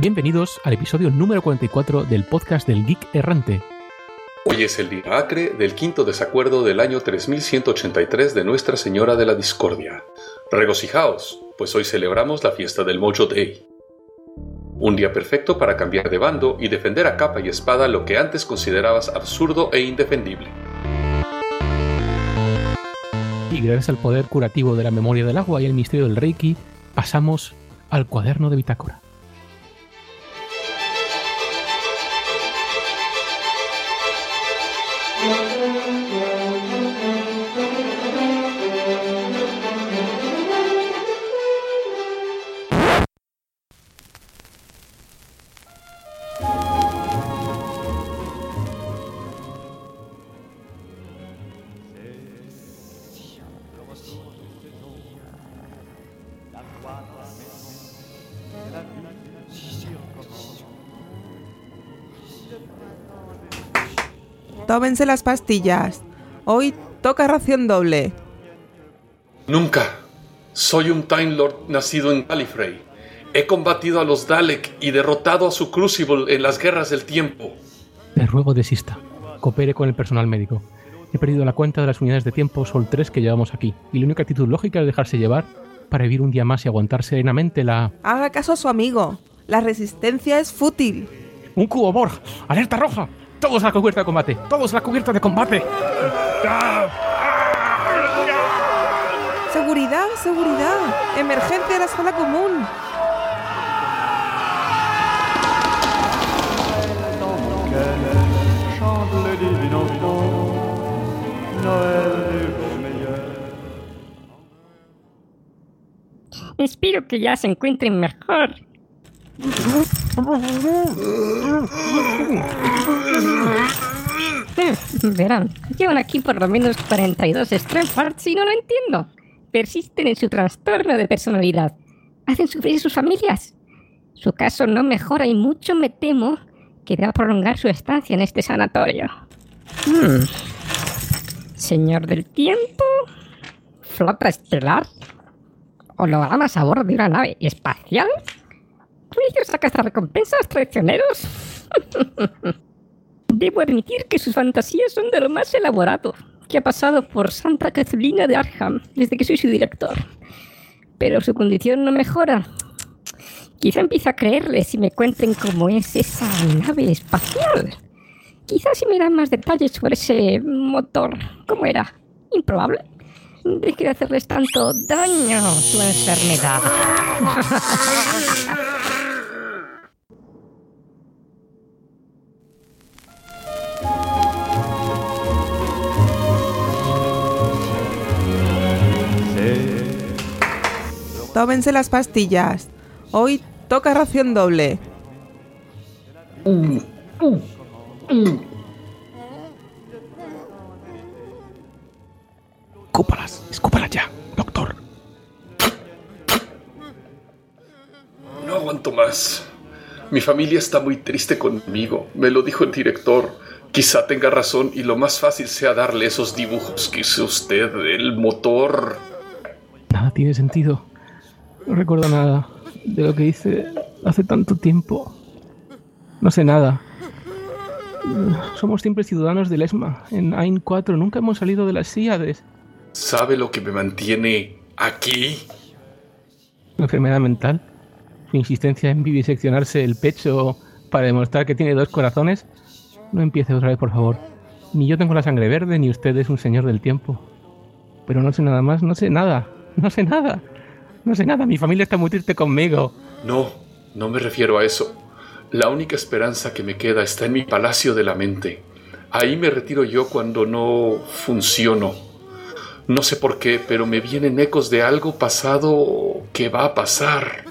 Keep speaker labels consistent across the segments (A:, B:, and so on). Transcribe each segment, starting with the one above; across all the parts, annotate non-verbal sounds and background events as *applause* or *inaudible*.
A: Bienvenidos al episodio número 44 del podcast del Geek Errante.
B: Hoy es el día acre del quinto desacuerdo del año 3183 de Nuestra Señora de la Discordia. Regocijaos, pues hoy celebramos la fiesta del Mojo Day. Un día perfecto para cambiar de bando y defender a capa y espada lo que antes considerabas absurdo e indefendible.
A: Y gracias al poder curativo de la memoria del agua y el misterio del Reiki, pasamos al cuaderno de bitácora.
C: Tómense las pastillas. Hoy toca ración doble.
B: Nunca. Soy un Time Lord nacido en Gallifrey. He combatido a los Dalek y derrotado a su Crucible en las guerras del tiempo.
A: Le ruego desista. Coopere con el personal médico. He perdido la cuenta de las unidades de tiempo Sol 3 que llevamos aquí, y la única actitud lógica es dejarse llevar para vivir un día más y aguantar serenamente la...
C: Haga caso a su amigo. La resistencia es fútil.
A: ¡Un cubo Borg! ¡Alerta roja! ¡Todos a la cubierta de combate! ¡Todos a la cubierta de combate!
C: Seguridad, seguridad. Emergencia a la sala común.
D: Espero que ya se encuentren mejor. Mm, Verán, llevan aquí por lo menos 42 Strengths y no lo entiendo. Persisten en su trastorno de personalidad. Hacen sufrir a sus familias. Su caso no mejora y mucho me temo que deba prolongar su estancia en este sanatorio. Hmm. Señor del tiempo. Flota estelar. Hologramas a bordo de una nave espacial. ¿Juicio saca estas recompensas, traicioneros? *laughs* Debo admitir que sus fantasías son de lo más elaborado que ha pasado por Santa Catalina de Arkham desde que soy su director. Pero su condición no mejora. Quizá empiece a creerle si me cuenten cómo es esa nave espacial. Quizá si me dan más detalles sobre ese motor. ¿Cómo era? Improbable. Deje de hacerles tanto daño su enfermedad. *laughs*
C: Tómense las pastillas. Hoy toca ración doble.
A: ¡Escúpalas! ¡Escúpalas ya, doctor!
B: No aguanto más. Mi familia está muy triste conmigo. Me lo dijo el director. Quizá tenga razón y lo más fácil sea darle esos dibujos que hizo usted del motor.
A: Nada tiene sentido. No recuerdo nada de lo que hice hace tanto tiempo. No sé nada. Somos simples ciudadanos del ESMA. En AIN 4 nunca hemos salido de las SIADES.
B: ¿Sabe lo que me mantiene aquí?
A: Una enfermedad mental. Su insistencia en viviseccionarse el pecho para demostrar que tiene dos corazones. No empiece otra vez, por favor. Ni yo tengo la sangre verde, ni usted es un señor del tiempo. Pero no sé nada más, no sé nada. No sé nada. No sé nada. Mi familia está muy triste conmigo.
B: No, no me refiero a eso. La única esperanza que me queda está en mi palacio de la mente. Ahí me retiro yo cuando no funciono. No sé por qué, pero me vienen ecos de algo pasado que va a pasar.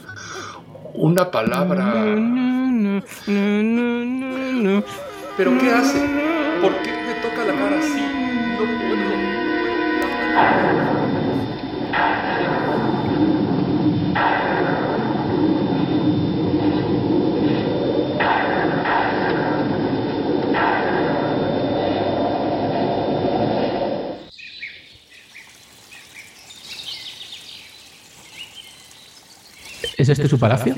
B: Una palabra... ¿Pero qué hace? ¿Por qué me toca la cara así? No puedo.
A: ¿Es este su palacio?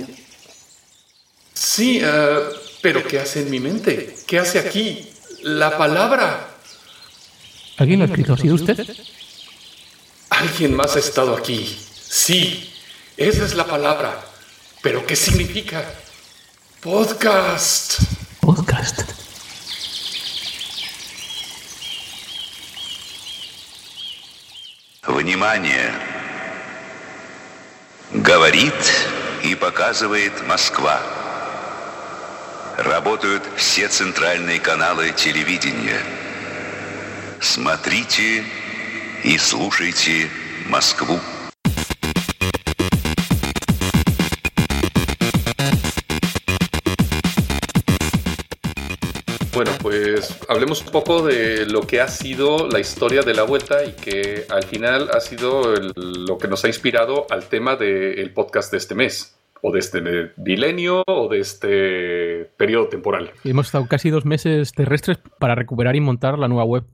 B: Sí, eh, pero ¿qué hace en mi mente? ¿Qué hace aquí? La palabra.
A: ¿Alguien lo ha escrito? ¿Ha sido usted?
B: Alguien más ha estado aquí. Sí, esa es la palabra. ¿Pero qué significa? Podcast.
A: Podcast.
E: Внимание! Говорит и показывает Москва. Работают все центральные каналы телевидения. Смотрите и слушайте Москву.
B: Bueno, pues hablemos un poco de lo que ha sido la historia de la vuelta y que al final ha sido el- lo que nos ha inspirado al tema del podcast de este mes, o de este milenio, o de este periodo temporal.
A: Hemos estado casi dos meses terrestres para recuperar y montar la nueva web.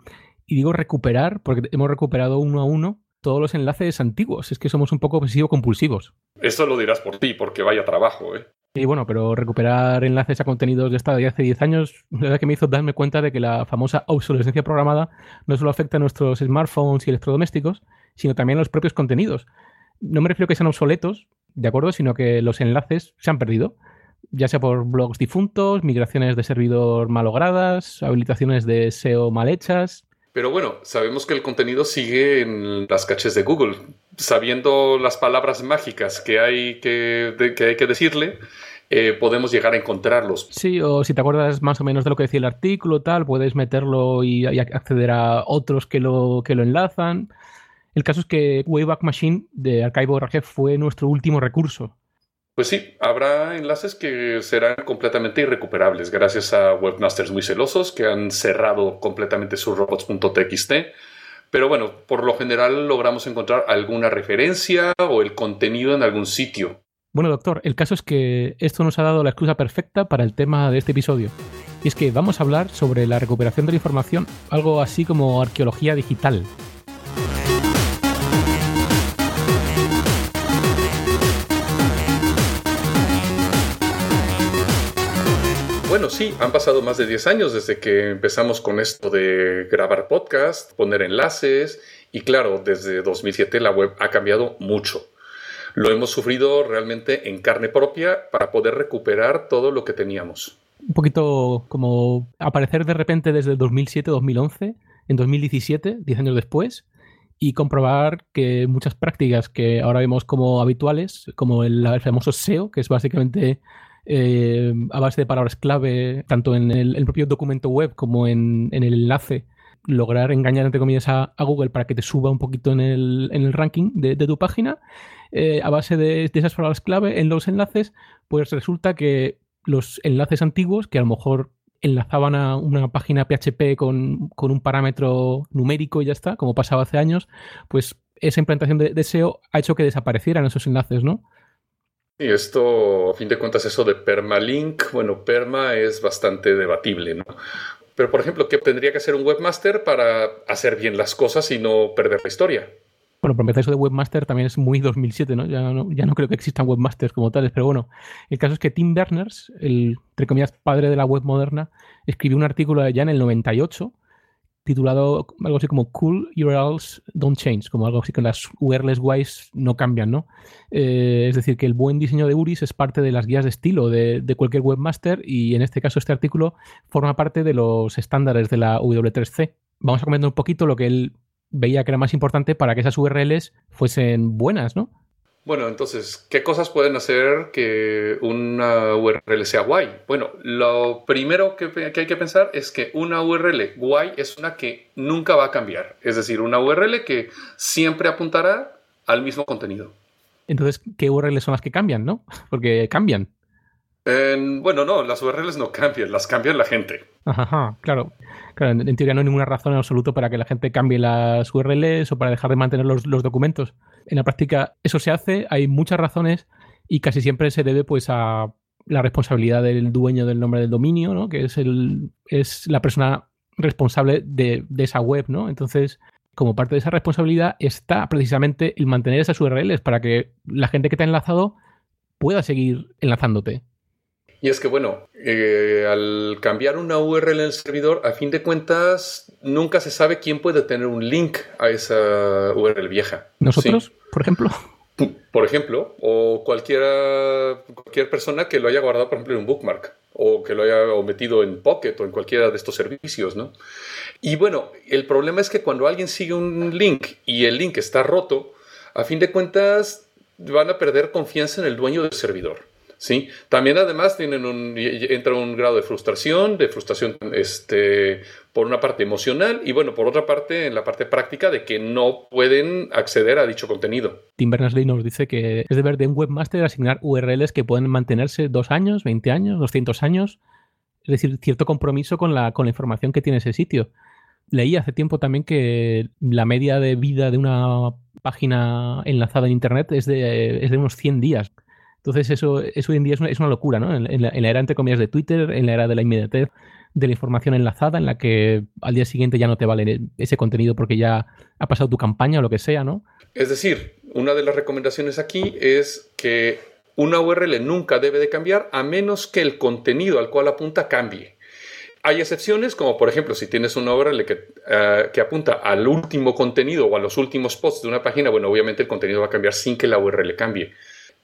A: Y digo recuperar porque hemos recuperado uno a uno todos los enlaces antiguos. Es que somos un poco obsesivo-compulsivos.
B: Eso lo dirás por ti, porque vaya trabajo, ¿eh?
A: Y bueno, pero recuperar enlaces a contenidos de esta de hace 10 años, la verdad que me hizo darme cuenta de que la famosa obsolescencia programada no solo afecta a nuestros smartphones y electrodomésticos, sino también a los propios contenidos. No me refiero a que sean obsoletos, de acuerdo, sino que los enlaces se han perdido, ya sea por blogs difuntos, migraciones de servidor malogradas, habilitaciones de SEO mal hechas.
B: Pero bueno, sabemos que el contenido sigue en las caches de Google. Sabiendo las palabras mágicas que hay que, hay que decirle, eh, podemos llegar a encontrarlos.
A: Sí, o si te acuerdas más o menos de lo que decía el artículo, tal, puedes meterlo y, acceder a otros que lo, que lo enlazan. El caso es que Wayback Machine de Archivo RG fue nuestro último recurso.
B: Pues sí, habrá enlaces que serán completamente irrecuperables gracias a webmasters muy celosos que han cerrado completamente sus robots.txt. Pero bueno, por lo general logramos encontrar alguna referencia o el contenido en algún sitio.
A: Bueno, doctor, el caso es que esto nos ha dado la excusa perfecta para el tema de este episodio. Y es que vamos a hablar sobre la recuperación de la información, algo así como arqueología digital.
B: Sí, han pasado más de 10 años desde que empezamos con esto de grabar podcast, poner enlaces y claro, desde 2007 la web ha cambiado mucho. Lo hemos sufrido realmente en carne propia para poder recuperar todo lo que teníamos.
A: Un poquito como aparecer de repente desde 2007-2011, en 2017, 10 años después, y comprobar que muchas prácticas que ahora vemos como habituales, como el famoso SEO, que es básicamente eh, a base de palabras clave, tanto en el, propio documento web como en, en, el enlace, lograr engañar, entre comillas, a, Google para que te suba un poquito en el, en el ranking de, tu página, eh, a base de, de, esas palabras clave en los enlaces, pues resulta que los enlaces antiguos, que a lo mejor enlazaban a una página PHP con, con un parámetro numérico y ya está, como pasaba hace años, pues esa implantación de, de SEO ha hecho que desaparecieran esos enlaces, ¿no?
B: Y esto, a fin de cuentas, eso de permalink, bueno, perma es bastante debatible, ¿no? Pero, por ejemplo, ¿qué tendría que hacer un webmaster para hacer bien las cosas y no perder la historia?
A: Bueno, por empezar, eso de webmaster también es muy 2007, ¿no? Ya no, ya no creo que existan webmasters como tales, pero bueno, el caso es que Tim Berners, el, entre comillas, padre de la web moderna, escribió un artículo ya en el 98 titulado algo así como Cool URLs Don't Change, como algo así que las URLs guays no cambian, ¿no? Eh, es decir, que el buen diseño de URIs es parte de las guías de estilo de, de, cualquier webmaster y en este caso este artículo forma parte de los estándares de la W3C. Vamos a comentar un poquito lo que él veía que era más importante para que esas URLs fuesen buenas, ¿no?
B: Bueno, entonces, ¿qué cosas pueden hacer que una URL sea guay? Bueno, lo primero que, hay que pensar es que una URL guay es una que nunca va a cambiar. Es decir, una URL que siempre apuntará al mismo contenido.
A: Entonces, ¿qué URLs son las que cambian, no? *laughs* Porque cambian.
B: Bueno, no, las URLs no cambian, las cambia la gente.
A: Ajá, claro. claro en, teoría no hay ninguna razón en absoluto para que la gente cambie las URLs o para dejar de mantener los, los, documentos. En la práctica eso se hace, hay muchas razones y casi siempre se debe pues a la responsabilidad del dueño del nombre del dominio, ¿no? que es, el, es la persona responsable de, de esa web. ¿no? Entonces, como parte de esa responsabilidad está precisamente el mantener esas URLs para que la gente que te ha enlazado pueda seguir enlazándote.
B: Y es que, bueno, eh, al cambiar una URL en el servidor, a fin de cuentas, nunca se sabe quién puede tener un link a esa URL vieja.
A: ¿Nosotros, por ejemplo?
B: Por ejemplo, o cualquiera, cualquier persona que lo haya guardado, por ejemplo, en un bookmark, o que lo haya metido en Pocket o en cualquiera de estos servicios, ¿no? Y bueno, el problema es que cuando alguien sigue un link y el link está roto, a fin de cuentas van a perder confianza en el dueño del servidor. ¿Sí? También además tienen un, entra un grado de frustración, de frustración este, por una parte emocional y bueno, por otra parte en la parte práctica de que no pueden acceder a dicho contenido.
A: Tim Berners-Lee nos dice que es deber de un webmaster asignar URLs que pueden mantenerse dos años, 20 años, 200 años, es decir, cierto compromiso con la, con la información que tiene ese sitio. Leí hace tiempo también que la media de vida de una página enlazada en Internet es de, es de unos 100 días. Entonces eso, eso hoy en día es una, es una locura, ¿no? En, la, era, entre comillas, de Twitter, en la era de la inmediatez, de la información enlazada, en la que al día siguiente ya no te vale ese contenido porque ya ha pasado tu campaña o lo que sea, ¿no?
B: Es decir, una de las recomendaciones aquí es que una URL nunca debe de cambiar a menos que el contenido al cual apunta cambie. Hay excepciones, como por ejemplo, si tienes una URL que, eh, que, apunta al último contenido o a los últimos posts de una página, bueno, obviamente el contenido va a cambiar sin que la URL cambie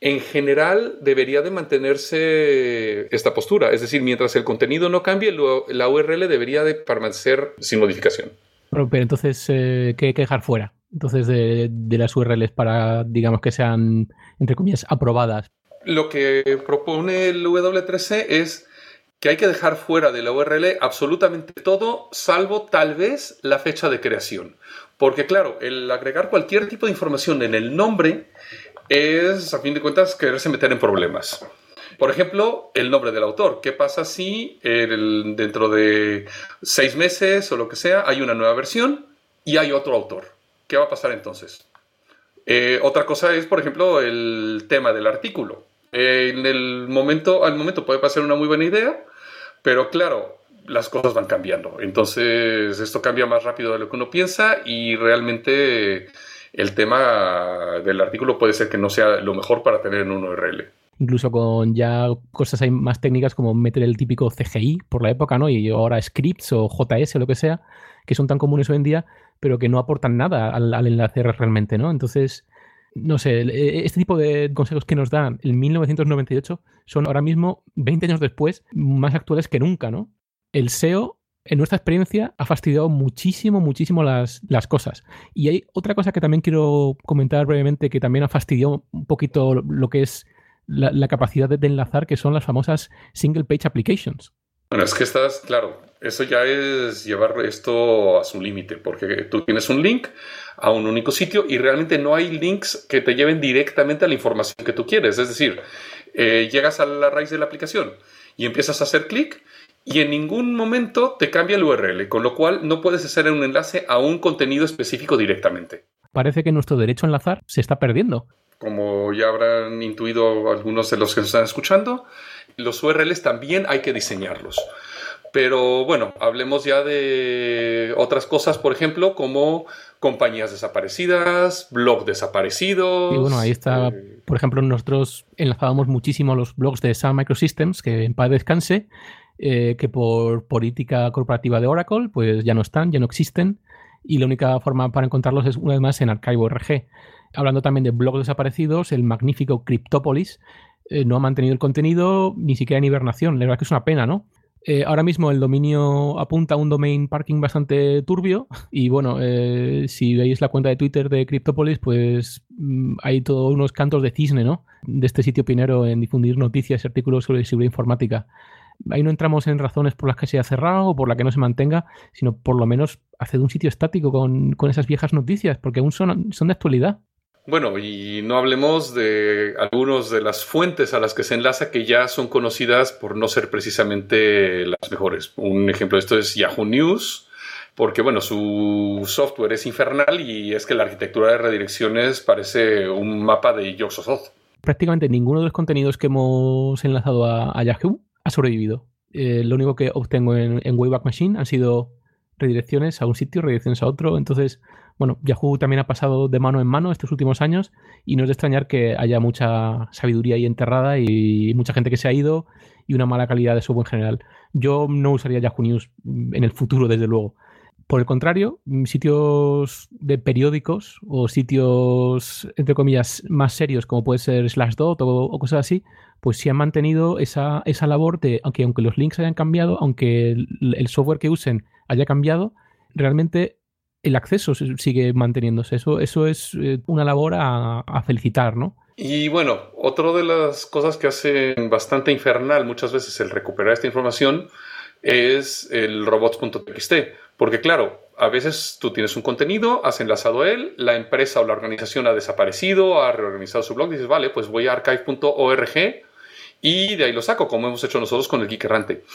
B: en general debería de mantenerse esta postura. Es decir, mientras el contenido no cambie, la URL debería de permanecer sin modificación.
A: Pero, entonces, eh, ¿qué hay que dejar fuera? Entonces, de, las URLs para, digamos, que sean, entre comillas, aprobadas.
B: Lo que propone el W3C es que hay que dejar fuera de la URL absolutamente todo, salvo tal vez la fecha de creación. Porque claro, el agregar cualquier tipo de información en el nombre es, a fin de cuentas, quererse meter en problemas. Por ejemplo, el nombre del autor. ¿Qué pasa si dentro de seis meses o lo que sea hay una nueva versión y hay otro autor? ¿Qué va a pasar entonces? Eh, otra cosa es, por ejemplo, el tema del artículo. en el momento, al momento puede pasar una muy buena idea, pero claro, las cosas van cambiando. Entonces, esto cambia más rápido de lo que uno piensa y realmente el tema del artículo puede ser que no sea lo mejor para tener en un URL.
A: Incluso con ya cosas más técnicas como meter el típico CGI por la época, ¿no? Y ahora scripts o JS o lo que sea, que son tan comunes hoy en día, pero que no aportan nada al, enlace realmente, ¿no? Entonces, no sé, este tipo de consejos que nos dan en 1998 son ahora mismo, 20 años después, más actuales que nunca, ¿no? El SEO en nuestra experiencia ha fastidiado muchísimo, muchísimo las, cosas. Y hay otra cosa que también quiero comentar brevemente que también ha fastidiado un poquito lo que es la, capacidad de, enlazar, que son las famosas single page applications.
B: Bueno, es que estás, claro, eso ya es llevar esto a su límite, porque tú tienes un link a un único sitio y realmente no hay links que te lleven directamente a la información que tú quieres. Es decir, eh, llegas a la raíz de la aplicación y empiezas a hacer clic y en ningún momento te cambia el URL, con lo cual no puedes hacer un enlace a un contenido específico directamente.
A: Parece que nuestro derecho a enlazar se está perdiendo.
B: Como ya habrán intuido algunos de los que nos están escuchando, los URLs también hay que diseñarlos. Pero bueno, hablemos ya de otras cosas, por ejemplo, como compañías desaparecidas, blog desaparecidos.
A: Y bueno, ahí está, eh, por ejemplo, nosotros enlazábamos muchísimo los blogs de Sun Microsystems, que en paz descanse, eh, que por política corporativa de Oracle, pues ya no están, ya no existen, y la única forma para encontrarlos es una vez más en Archivo.org. Hablando también de blogs desaparecidos, el magnífico Cryptopolis eh, no ha mantenido el contenido ni siquiera en hibernación. La verdad que es una pena, ¿no? Eh, ahora mismo el dominio apunta a un domain parking bastante turbio y bueno, si veis la cuenta de Twitter de Cryptopolis, pues mm, hay todos unos cantos de cisne, ¿no? De este sitio pionero en difundir noticias y artículos sobre seguridad informática ahí no entramos en razones por las que se haya cerrado o por la que no se mantenga, sino por lo menos hacer un sitio estático con, esas viejas noticias, porque aún son, son de actualidad.
B: Bueno, y no hablemos de algunas de las fuentes a las que se enlaza que ya son conocidas por no ser precisamente las mejores. Un ejemplo de esto es Yahoo News, porque bueno, su software es infernal y es que la arquitectura de redirecciones parece un mapa de Microsoft.
A: Prácticamente ninguno de los contenidos que hemos enlazado a Yahoo ha sobrevivido. Eh, lo único que obtengo en, Wayback Machine han sido redirecciones a un sitio, redirecciones a otro. Entonces, bueno, Yahoo también ha pasado de mano en mano estos últimos años y no es de extrañar que haya mucha sabiduría ahí enterrada y mucha gente que se ha ido y una mala calidad de software en general. Yo no usaría Yahoo News en el futuro, desde luego. Por el contrario, sitios de periódicos o sitios, entre comillas, más serios, como puede ser Slashdot o, o cosas así, pues sí han mantenido esa, esa labor de, aunque, aunque los links hayan cambiado, aunque el, software que usen haya cambiado, realmente el acceso sigue manteniéndose. Eso, eso es eh, una labor a, a, felicitar, ¿no?
B: Y bueno, otra de las cosas que hacen bastante infernal muchas veces el recuperar esta información es el robots.txt. Porque claro, a veces tú tienes un contenido, has enlazado a él, la empresa o la organización ha desaparecido, ha reorganizado su blog, dices, vale, pues voy a archive.org y de ahí lo saco, como hemos hecho nosotros con el Geek Errante.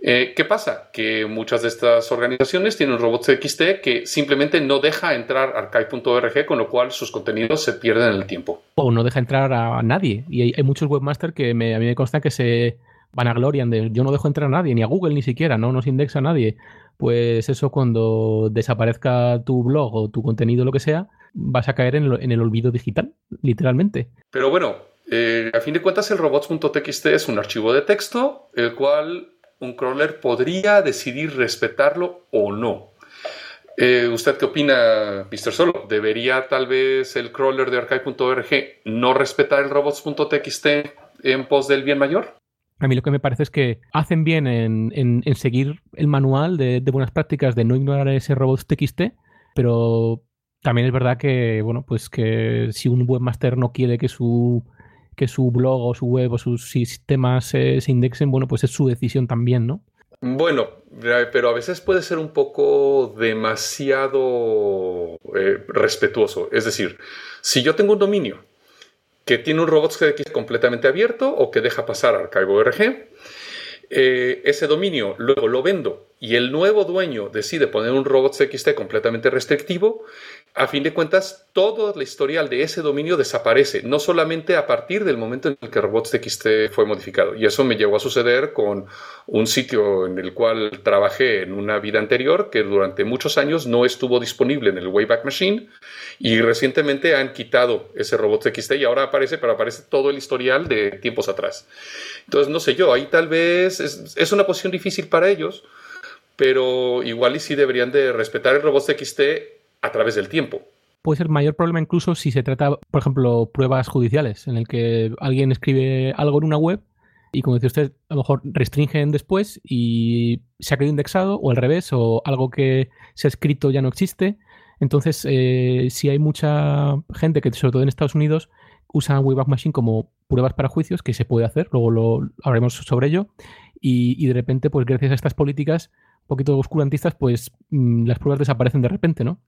B: Eh, ¿Qué pasa? Que muchas de estas organizaciones tienen robots XT que simplemente no deja entrar archive.org, con lo cual sus contenidos se pierden en el tiempo.
A: O no deja entrar a nadie. Y hay, muchos webmasters que me, a mí me consta que se vanaglorian de yo no dejo entrar a nadie, ni a Google ni siquiera, no nos indexa a nadie. Pues eso cuando desaparezca tu blog o tu contenido, lo que sea, vas a caer en, el olvido digital, literalmente.
B: Pero bueno, eh, a fin de cuentas, el robots.txt es un archivo de texto, el cual un crawler podría decidir respetarlo o no. Eh, ¿Usted qué opina, Mr. Solo? ¿Debería tal vez el crawler de archive.org no respetar el robots.txt en pos del bien mayor?
A: A mí lo que me parece es que hacen bien en, seguir el manual de, buenas prácticas de no ignorar ese robots.txt, pero también es verdad que, bueno, pues que si un webmaster no quiere que su que su blog o su web o sus sistemas se indexen, bueno, pues es su decisión también, ¿no?
B: Bueno, pero a veces puede ser un poco demasiado eh, respetuoso. Es decir, si yo tengo un dominio que tiene un robots.txt completamente abierto o que deja pasar archive.org, eh, ese dominio luego lo vendo y el nuevo dueño decide poner un robots.txt completamente restrictivo, a fin de cuentas, todo el historial de ese dominio desaparece, no solamente a partir del momento en el que robots.txt fue modificado. Y eso me llegó a suceder con un sitio en el cual trabajé en una vida anterior que durante muchos años no estuvo disponible en el Wayback Machine y recientemente han quitado ese robots.txt y ahora aparece, pero aparece todo el historial de tiempos atrás. Entonces, no sé yo, ahí tal vez es, es una posición difícil para ellos, pero igual y sí deberían de respetar el robots.txt a través del tiempo.
A: Puede ser mayor problema incluso si se trata, por ejemplo, pruebas judiciales, en el que alguien escribe algo en una web y, como dice usted, a lo mejor restringen después y se ha quedado indexado, o al revés, o algo que se ha escrito ya no existe. Entonces, eh, si hay mucha gente que, sobre todo en Estados Unidos, usa Wayback Machine como pruebas para juicios, que se puede hacer, luego lo hablaremos sobre ello, y, y de repente, pues gracias a estas políticas un poquito oscurantistas, pues mmm, las pruebas desaparecen de repente, ¿no?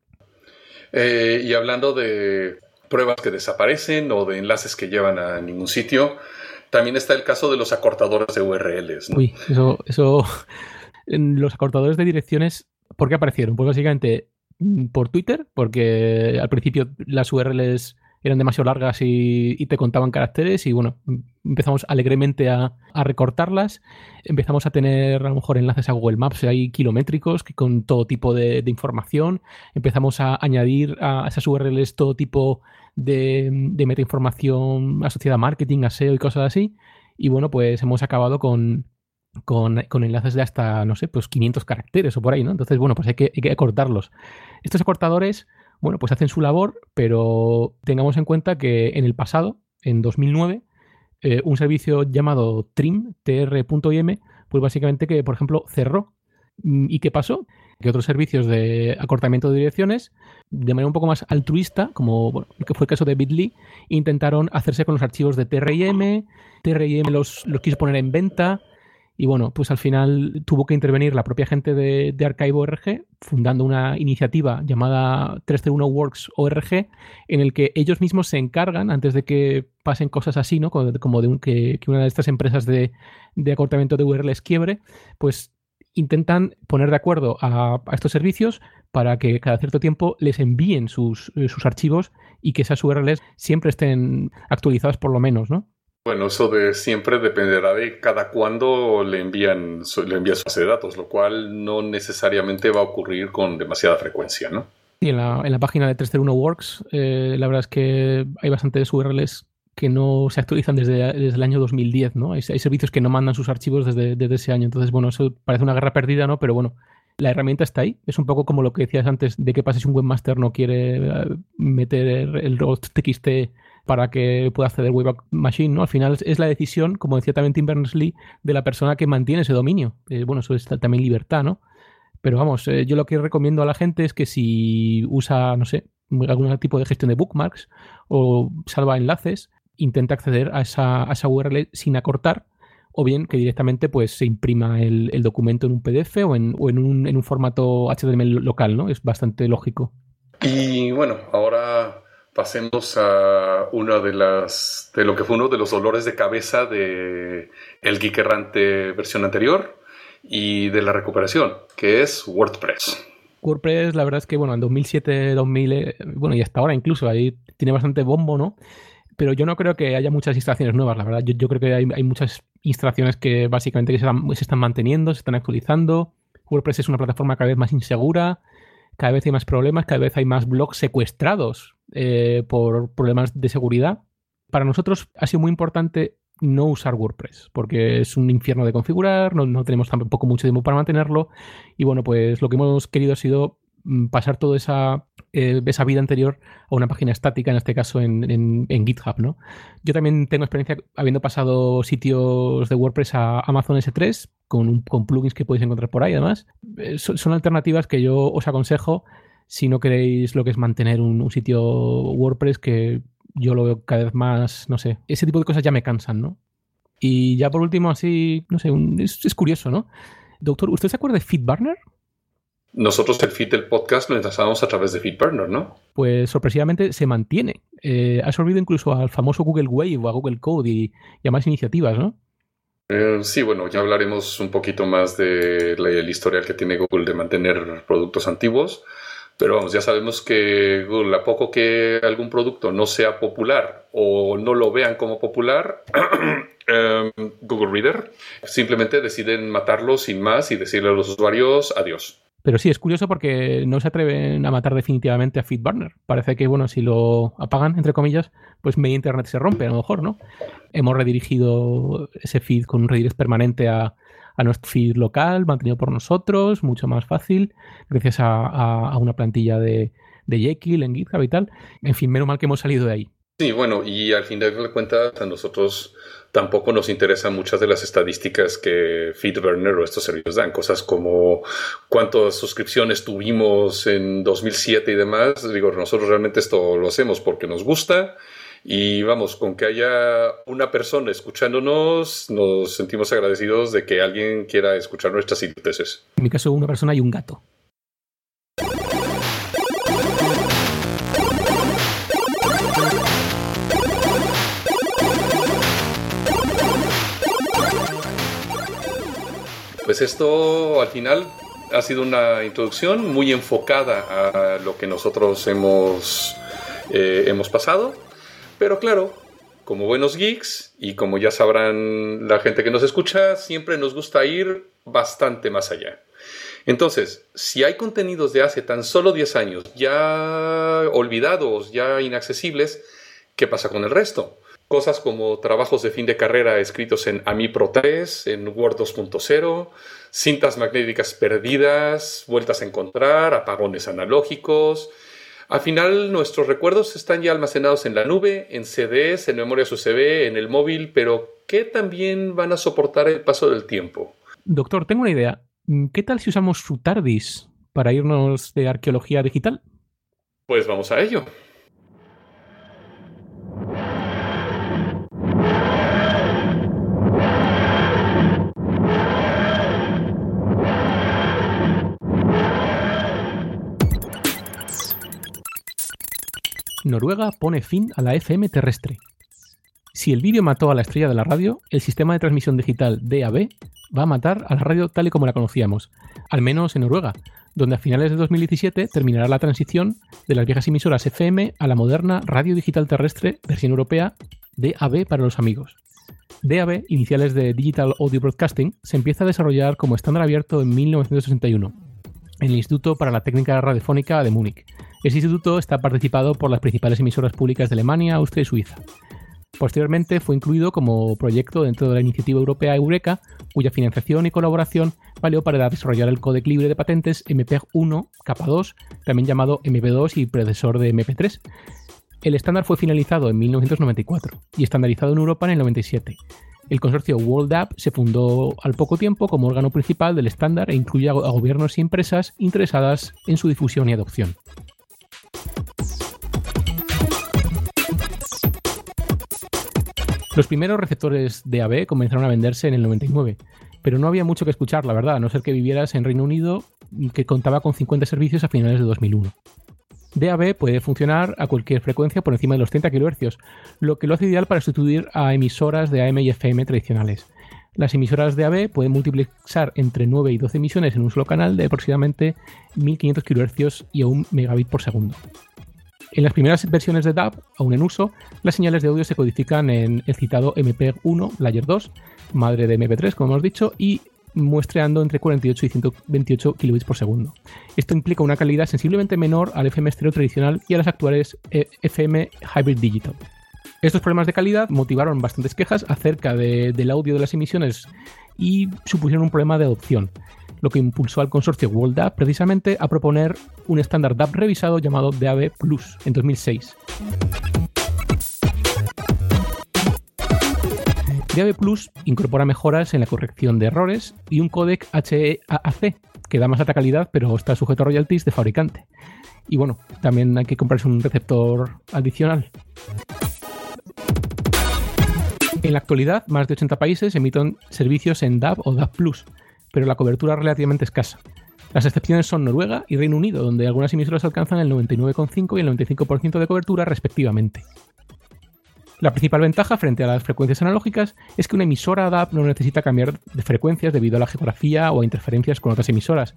B: Eh, y hablando de pruebas que desaparecen o de enlaces que llevan a ningún sitio, también está el caso de los acortadores de URLs. ¿no?
A: Uy, eso, eso. Los acortadores de direcciones, ¿por qué aparecieron? Pues básicamente por Twitter, porque al principio las URLs eran demasiado largas y, te contaban caracteres y bueno, empezamos alegremente a, recortarlas, empezamos a tener a lo mejor enlaces a Google Maps ahí kilométricos con todo tipo de, información, empezamos a añadir a esas URLs todo tipo de, de metainformación asociada a marketing, a SEO y cosas así y bueno, pues hemos acabado con, con, con, enlaces de hasta, no sé, pues 500 caracteres o por ahí, ¿no? Entonces, bueno, pues hay que, hay que cortarlos. Estos acortadores bueno, pues hacen su labor, pero tengamos en cuenta que en el pasado, en 2009, eh, un servicio llamado trim, tr.im, pues básicamente que, por ejemplo, cerró. Mm, ¿Y qué pasó? Que otros servicios de acortamiento de direcciones, de manera un poco más altruista, como bueno, que fue el caso de Bitly, intentaron hacerse con los archivos de TRIM, TRIM los, los quiso poner en venta, y bueno, pues al final tuvo que intervenir la propia gente de, de Archive.org fundando una iniciativa llamada 301 Works ORG en el que ellos mismos se encargan, antes de que pasen cosas así, ¿no? Como de un, que, una de estas empresas de, de acortamiento de URLs quiebre, pues intentan poner de acuerdo a, a, estos servicios para que cada cierto tiempo les envíen sus, sus archivos y que esas URLs siempre estén actualizadas por lo menos, ¿no?
B: Bueno, eso de siempre dependerá de cada cuándo le envían, le envían su base de datos, lo cual no necesariamente va a ocurrir con demasiada frecuencia, ¿no?
A: Y en la, en la página de 301 Works, eh, la verdad es que hay bastantes URLs que no se actualizan desde, desde el año 2010, ¿no? Hay, servicios que no mandan sus archivos desde, desde ese año. Entonces, bueno, eso parece una guerra perdida, ¿no? Pero bueno, la herramienta está ahí. Es un poco como lo que decías antes de qué pasa si un webmaster no quiere eh, meter el root.txt para que pueda acceder Wayback Machine, ¿no? Al final es, la decisión, como decía también Tim Berners-Lee, de la persona que mantiene ese dominio. Eh, bueno, eso es también libertad, ¿no? Pero vamos, eh, yo lo que recomiendo a la gente es que si usa, no sé, algún tipo de gestión de bookmarks o salva enlaces, intenta acceder a esa, a esa URL sin acortar o bien que directamente pues se imprima el, el documento en un PDF o en, o en, un, en un formato HTML local, ¿no? Es bastante lógico.
B: Y bueno, ahora pasemos a una de las de lo que fue uno de los dolores de cabeza de el Geek Errante versión anterior y de la recuperación, que es WordPress.
A: WordPress, la verdad es que, bueno, en 2007, 2000, eh, bueno, y hasta ahora incluso, ahí tiene bastante bombo, ¿no? Pero yo no creo que haya muchas instalaciones nuevas, la verdad. Yo, yo creo que hay, hay, muchas instalaciones que básicamente que se, están, se están manteniendo, se están actualizando. WordPress es una plataforma cada vez más insegura, cada vez hay más problemas, cada vez hay más blogs secuestrados eh, por problemas de seguridad. Para nosotros ha sido muy importante no usar WordPress, porque es un infierno de configurar, no, tenemos tampoco mucho tiempo para mantenerlo. Y bueno, pues lo que hemos querido ha sido pasar toda esa, eh, esa vida anterior a una página estática, en este caso en, GitHub. ¿no? Yo también tengo experiencia habiendo pasado sitios de WordPress a Amazon S3 con, plugins que podéis encontrar por ahí, además. Eh, son, alternativas que yo os aconsejo si no queréis lo que es mantener un, un sitio WordPress que yo lo veo cada vez más, no sé, ese tipo de cosas ya me cansan, ¿no? Y ya por último, así, no sé, un, es, es, curioso, ¿no? Doctor, ¿usted se acuerda de FeedBurner?
B: Nosotros el feed del podcast lo enlazamos a través de FeedBurner, ¿no?
A: Pues sorpresivamente se mantiene. Eh, ha absorbido incluso al famoso Google Wave o a Google Code y, y a más iniciativas, ¿no?
B: Eh, sí, bueno, ya hablaremos un poquito más del de historial que tiene Google de mantener productos antiguos. Pero vamos, ya sabemos que Google, a poco que algún producto no sea popular o no lo vean como popular, eh, *clears throat* Google Reader simplemente deciden matarlo sin más y decirle a los usuarios adiós.
A: Pero sí, es curioso porque no se atreven a matar definitivamente a FeedBurner. Parece que, bueno, si lo apagan, entre comillas, pues media internet se rompe, a lo mejor, ¿no? Hemos redirigido ese feed con un redirect permanente a, a nuestro feed local, mantenido por nosotros, mucho más fácil, gracias a, a, a una plantilla de, de Jekyll en GitHub y tal. En fin, menos mal que hemos salido de ahí.
B: Sí, bueno, y al fin de cuentas a nosotros tampoco nos interesan muchas de las estadísticas que FeedBurner o estos servicios dan, cosas como cuántas suscripciones tuvimos en 2007 y demás. Digo, nosotros realmente esto lo hacemos porque nos gusta y vamos, con que haya una persona escuchándonos, nos sentimos agradecidos de que alguien quiera escuchar nuestras hipótesis.
A: En mi caso, una persona y un gato.
B: Pues esto al final ha sido una introducción muy enfocada a lo que nosotros hemos, eh, hemos pasado. Pero claro, como buenos geeks y como ya sabrán la gente que nos escucha, siempre nos gusta ir bastante más allá. Entonces, si hay contenidos de hace tan solo 10 años ya olvidados, ya inaccesibles, ¿qué pasa con el resto? Cosas como trabajos de fin de carrera escritos en AMI Pro 3, en Word 2.0, cintas magnéticas perdidas, vueltas a encontrar, apagones analógicos. Al final, nuestros recuerdos están ya almacenados en la nube, en CDs, en memorias USB, en el móvil, pero ¿qué también van a soportar el paso del tiempo?
A: Doctor, tengo una idea. ¿Qué tal si usamos su TARDIS para irnos de arqueología digital?
B: Pues vamos a ello.
A: Noruega pone fin a la FM terrestre. Si el vídeo mató a la estrella de la radio, el sistema de transmisión digital DAB va a matar a la radio tal y como la conocíamos, al menos en Noruega, donde a finales de 2017 terminará la transición de las viejas emisoras FM a la moderna radio digital terrestre versión europea DAB para los amigos. DAB, iniciales de Digital Audio Broadcasting, se empieza a desarrollar como estándar abierto en 1961 en el Instituto para la Técnica Radiofónica de Múnich. Este instituto está participado por las principales emisoras públicas de Alemania, Austria y Suiza. Posteriormente fue incluido como proyecto dentro de la iniciativa europea Eureka, cuya financiación y colaboración valió para desarrollar el códec libre de patentes MPEG 1 capa 2, también llamado MP2 y predecesor de MP3. El estándar fue finalizado en 1994 y estandarizado en Europa en el 97. El consorcio WorldApp se fundó al poco tiempo como órgano principal del estándar e incluye a gobiernos y empresas interesadas en su difusión y adopción. Los primeros receptores de AB comenzaron a venderse en el 99, pero no había mucho que escuchar, la verdad, a no ser que vivieras en Reino Unido, que contaba con 50 servicios a finales de 2001. DAB puede funcionar a cualquier frecuencia por encima de los 30 kHz, lo que lo hace ideal para sustituir a emisoras de AM y FM tradicionales. Las emisoras de AB pueden multiplexar entre 9 y 12 emisiones en un solo canal de aproximadamente 1500 kHz y a 1 megabit por segundo. En las primeras versiones de DAB, aún en uso, las señales de audio se codifican en el citado MPEG-1 Layer 2, madre de MP3, como hemos dicho, y muestreando entre 48 y 128 kilobits por segundo. Esto implica una calidad sensiblemente menor al FM estéreo tradicional y a las actuales eh, FM Hybrid Digital. Estos problemas de calidad motivaron bastantes quejas acerca del audio de las emisiones y supusieron un problema de adopción lo que impulsó al consorcio World precisamente a proponer un estándar DAB revisado llamado DAB Plus en 2006. DAB Plus incorpora mejoras en la corrección de errores y un códec HEAC que da más alta calidad pero está sujeto a royalties de fabricante. Y bueno, también hay que comprarse un receptor adicional. En la actualidad, más de 80 países emiten servicios en DAB o DAB Plus, pero la cobertura relativamente escasa. Las excepciones son Noruega y Reino Unido, donde algunas emisoras alcanzan el 99,5 y el 95% de cobertura respectivamente. La principal ventaja frente a las frecuencias analógicas es que una emisora DAB no necesita cambiar de frecuencias debido a la geografía o a interferencias con otras emisoras.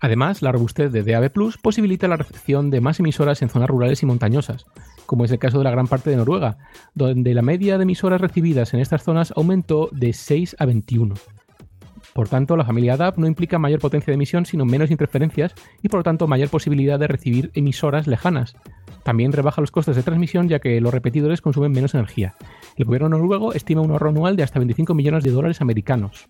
A: Además, la robustez de DAB Plus posibilita la recepción de más emisoras en zonas rurales y montañosas, como es el caso de la gran parte de Noruega, donde la media de emisoras recibidas en estas zonas aumentó de 6 a 21. Por tanto, la familia DAB no implica mayor potencia de emisión, sino menos interferencias y por lo tanto mayor posibilidad de recibir emisoras lejanas. También rebaja los costes de transmisión ya que los repetidores consumen menos energía. El gobierno noruego estima un ahorro anual de hasta 25 millones de dólares americanos.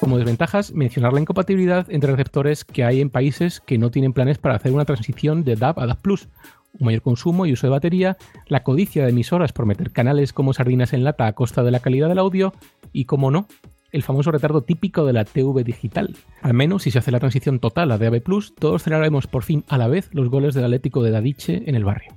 A: Como desventajas, mencionar la incompatibilidad entre receptores que hay en países que no tienen planes para hacer una transición de DAB a DAB+, un mayor consumo y uso de batería, la codicia de emisoras por meter canales como sardinas en lata a costa de la calidad del audio y, como no, el famoso retardo típico de la TV digital. Al menos si se hace la transición total a DAB+, todos celebraremos por fin a la vez los goles del Atlético de Dadiche en el barrio.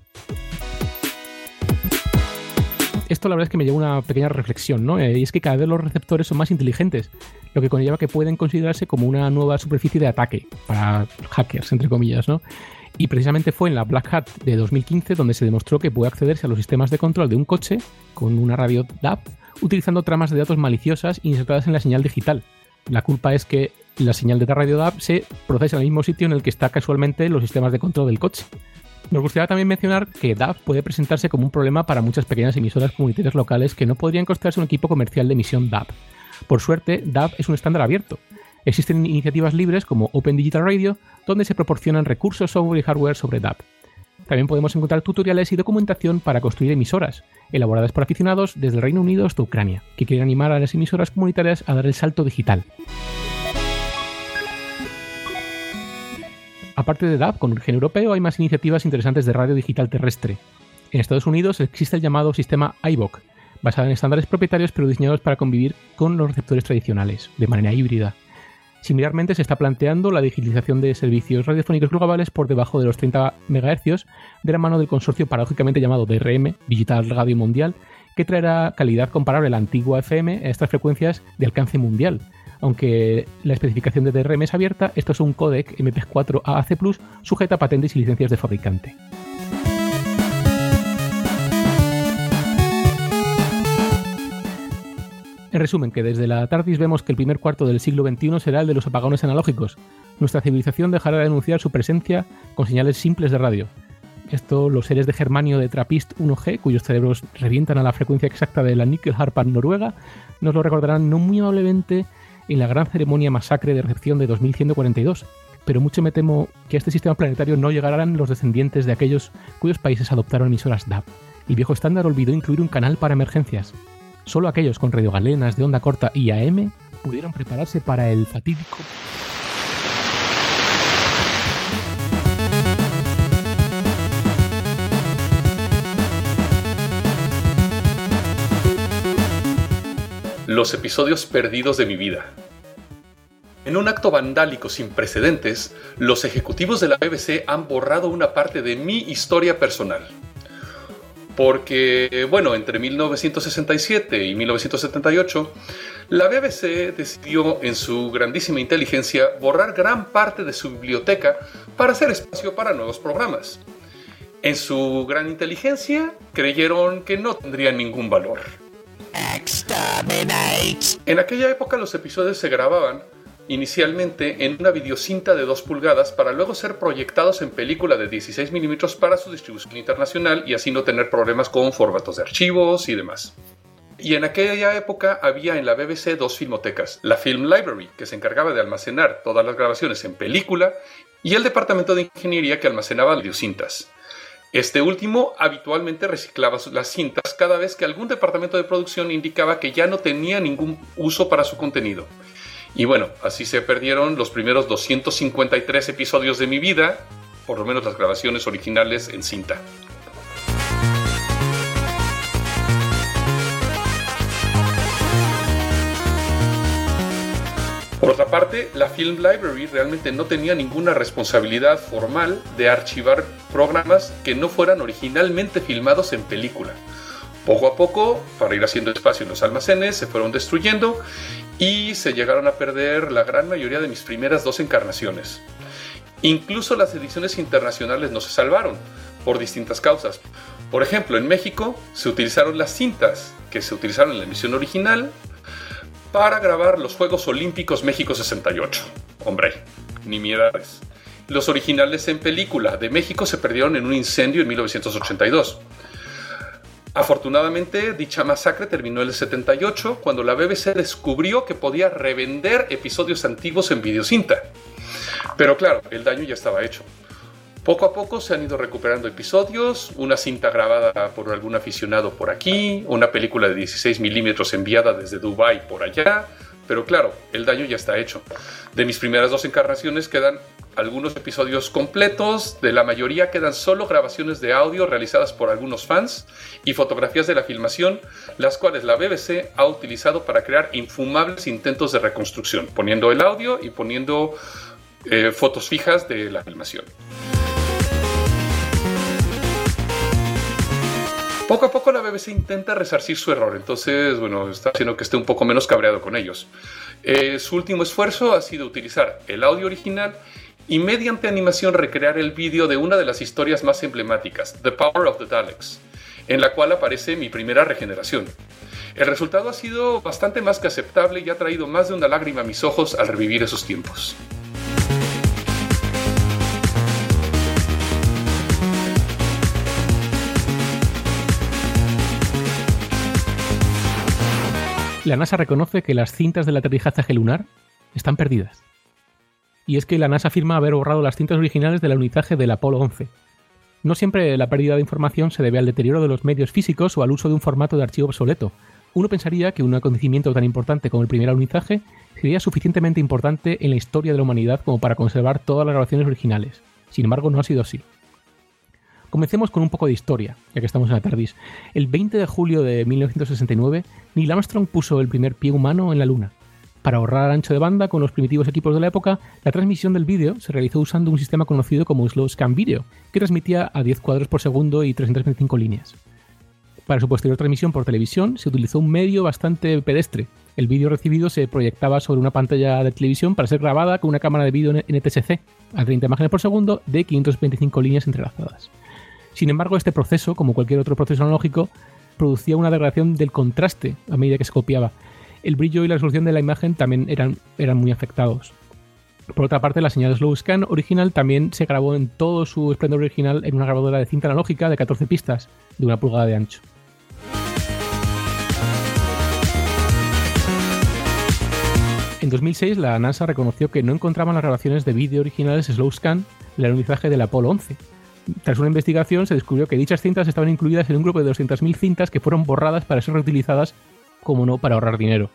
A: Esto la verdad es que me lleva una pequeña reflexión, ¿no? Eh, y es que cada vez los receptores son más inteligentes, lo que conlleva que pueden considerarse como una nueva superficie de ataque para hackers, entre comillas, ¿no? Y precisamente fue en la Black Hat de 2015 donde se demostró que puede accederse a los sistemas de control de un coche con una radio DAB utilizando tramas de datos maliciosas insertadas en la señal digital. La culpa es que la señal de radio DAB se procesa en el mismo sitio en el que está casualmente los sistemas de control del coche. Nos gustaría también mencionar que DAB puede presentarse como un problema para muchas pequeñas emisoras comunitarias locales que no podrían costarse un equipo comercial de emisión DAB. Por suerte, DAB es un estándar abierto, Existen iniciativas libres como Open Digital Radio, donde se proporcionan recursos, software y hardware sobre DAB. También podemos encontrar tutoriales y documentación para construir emisoras, elaboradas por aficionados desde el Reino Unido hasta Ucrania, que quieren animar a las emisoras comunitarias a dar el salto digital. Aparte de DAB, con origen europeo hay más iniciativas interesantes de radio digital terrestre. En Estados Unidos existe el llamado sistema iVoC, basado en estándares propietarios pero diseñados para convivir con los receptores tradicionales, de manera híbrida. Similarmente, se está planteando la digitalización de servicios radiofónicos globales por debajo de los 30 MHz de la mano del consorcio paradójicamente llamado DRM, Digital Radio Mundial, que traerá calidad comparable a la antigua FM a estas frecuencias de alcance mundial. Aunque la especificación de DRM es abierta, esto es un codec MP4 AAC Plus sujeta a patentes y licencias de fabricante. En resumen, que desde la TARDIS vemos que el primer cuarto del siglo XXI será el de los apagones analógicos. Nuestra civilización dejará de anunciar su presencia con señales simples de radio. Esto, los seres de germanio de Trappist 1G, cuyos cerebros revientan a la frecuencia exacta de la Nickel Harpan noruega, nos lo recordarán no muy amablemente en la gran ceremonia masacre de recepción de 2142, pero mucho me temo que a este sistema planetario no llegarán los descendientes de aquellos cuyos países adoptaron emisoras DAB. El viejo estándar olvidó incluir un canal para emergencias. Solo aquellos con radiogalenas de onda corta y AM pudieron prepararse para el fatídico
B: Los episodios perdidos de mi vida. En un acto vandálico sin precedentes, los ejecutivos de la BBC han borrado una parte de mi historia personal. Porque, bueno, entre 1967 y 1978, la BBC decidió en su grandísima inteligencia borrar gran parte de su biblioteca para hacer espacio para nuevos programas. En su gran inteligencia creyeron que no tendrían ningún valor. En aquella época los episodios se grababan inicialmente en una videocinta de 2 pulgadas para luego ser proyectados en película de 16 milímetros para su distribución internacional y así no tener problemas con formatos de archivos y demás. Y en aquella época había en la BBC dos filmotecas, la Film Library, que se encargaba de almacenar todas las grabaciones en película, y el departamento de ingeniería que almacenaba videocintas. Este último habitualmente reciclaba las cintas cada vez que algún departamento de producción indicaba que ya no tenía ningún uso para su contenido. Y bueno, así se perdieron los primeros 253 episodios de mi vida, por lo menos las grabaciones originales en cinta. Por otra parte, la Film Library realmente no tenía ninguna responsabilidad formal de archivar programas que no fueran originalmente filmados en película. Poco a poco, para ir haciendo espacio en los almacenes, se fueron destruyendo y se llegaron a perder la gran mayoría de mis primeras dos encarnaciones. Incluso las ediciones internacionales no se salvaron, por distintas causas. Por ejemplo, en México se utilizaron las cintas que se utilizaron en la emisión original, para grabar los Juegos Olímpicos México 68. Hombre, ni miedades. Los originales en película de México se perdieron en un incendio en 1982. Afortunadamente, dicha masacre terminó en el 78 cuando la BBC descubrió que podía revender episodios antiguos en videocinta. Pero claro, el daño ya estaba hecho. Poco a poco se han ido recuperando episodios, una cinta grabada por algún aficionado por aquí, una película de 16 milímetros enviada desde Dubai por allá, pero claro, el daño ya está hecho. De mis primeras dos encarnaciones quedan algunos episodios completos, de la mayoría quedan solo grabaciones de audio realizadas por algunos fans y fotografías de la filmación, las cuales la BBC ha utilizado para crear infumables intentos de reconstrucción, poniendo el audio y poniendo eh, fotos fijas de la filmación. Poco a poco la BBC intenta resarcir su error, entonces, bueno, está haciendo que esté un poco menos cabreado con ellos. Eh, su último esfuerzo ha sido utilizar el audio original y mediante animación recrear el vídeo de una de las historias más emblemáticas, The Power of the Daleks, en la cual aparece mi primera regeneración. El resultado ha sido bastante más que aceptable y ha traído más de una lágrima a mis ojos al revivir esos tiempos.
A: La NASA reconoce que las cintas del aterrizaje lunar están perdidas. Y es que la NASA afirma haber borrado las cintas originales del alunizaje del Apolo 11. No siempre la pérdida de información se debe al deterioro de los medios físicos o al uso de un formato de archivo obsoleto. Uno pensaría que un acontecimiento tan importante como el primer alunizaje sería suficientemente importante en la historia de la humanidad como para conservar todas las grabaciones originales. Sin embargo, no ha sido así. Comencemos con un poco de historia, ya que estamos en la TARDIS. El 20 de julio de 1969, Neil Armstrong puso el primer pie humano en la Luna. Para ahorrar ancho de banda con los primitivos equipos de la época, la transmisión del vídeo se realizó usando un sistema conocido como Slow Scan Video, que transmitía a 10 cuadros por segundo y 325 líneas. Para su posterior transmisión por televisión se utilizó un medio bastante pedestre. El vídeo recibido se proyectaba sobre una pantalla de televisión para ser grabada con una cámara de vídeo NTSC a 30 imágenes por segundo de 525 líneas entrelazadas. Sin embargo, este proceso, como cualquier otro proceso analógico, producía una degradación del contraste a medida que se copiaba. El brillo y la resolución de la imagen también eran, eran muy afectados. Por otra parte, la señal Slow Scan original también se grabó en todo su esplendor original en una grabadora de cinta analógica de 14 pistas, de una pulgada de ancho. En 2006, la NASA reconoció que no encontraban las grabaciones de vídeo originales Slow Scan del alunizaje del Apolo 11. Tras una investigación, se descubrió que dichas cintas estaban incluidas en un grupo de 200.000 cintas que fueron borradas para ser reutilizadas, como no, para ahorrar dinero.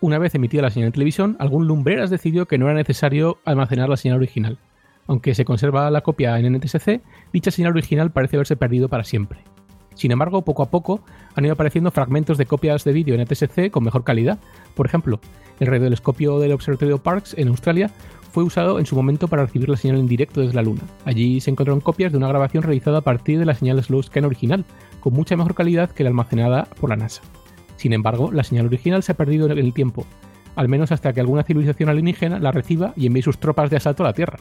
A: Una vez emitida la señal en televisión, algún lumbreras decidió que no era necesario almacenar la señal original. Aunque se conserva la copia en NTSC, dicha señal original parece haberse perdido para siempre. Sin embargo, poco a poco han ido apareciendo fragmentos de copias de vídeo en NTSC con mejor calidad. Por ejemplo, el radiotelescopio del Observatorio Parkes en Australia fue usado en su momento para recibir la señal en directo desde la Luna. Allí se encontraron copias de una grabación realizada a partir de la señal slow scan original, con mucha mejor calidad que la almacenada por la NASA. Sin embargo, la señal original se ha perdido en el tiempo, al menos hasta que alguna civilización alienígena la reciba y envíe sus tropas de asalto a la Tierra.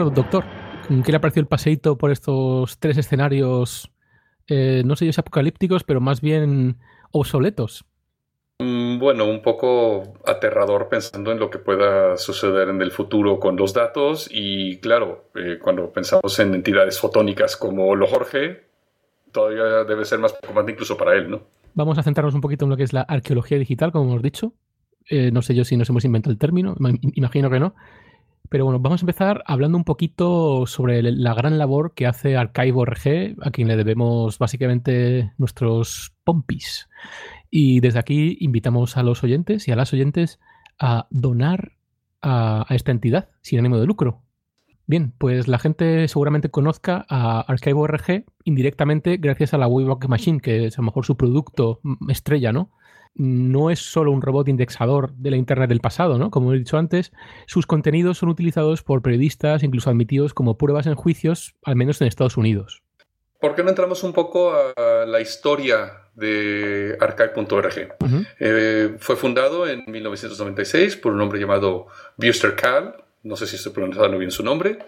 A: Bueno, doctor, ¿qué le ha parecido el paseíto por estos tres escenarios, eh, no sé yo si apocalípticos, pero más bien obsoletos?
B: Mm, Bueno, un poco aterrador pensando en lo que pueda suceder en el futuro con los datos y claro, eh, cuando pensamos en entidades fotónicas como lo Jorge, todavía debe ser más preocupante incluso para él, ¿no?
A: Vamos a centrarnos un poquito en lo que es la arqueología digital, como hemos dicho. Eh, no sé yo si nos hemos inventado el término, ima- imagino que no. Pero bueno, vamos a empezar hablando un poquito sobre la gran labor que hace Archive.org, a quien le debemos básicamente nuestros pompis. Y desde aquí invitamos a los oyentes y a las oyentes a donar a, esta entidad sin ánimo de lucro. Bien, pues la gente seguramente conozca a Archive.org indirectamente gracias a la Wayback Machine, que es a lo mejor su producto estrella, ¿no? No es solo un robot indexador de la Internet del pasado, ¿no? Como he dicho antes, sus contenidos son utilizados por periodistas, incluso admitidos como pruebas en juicios, al menos en Estados Unidos.
B: ¿Por qué no entramos un poco a la historia de archive.org? Eh, fue fundado en 1996 por un hombre llamado Buster Kahl, no sé si estoy pronunciando bien su nombre,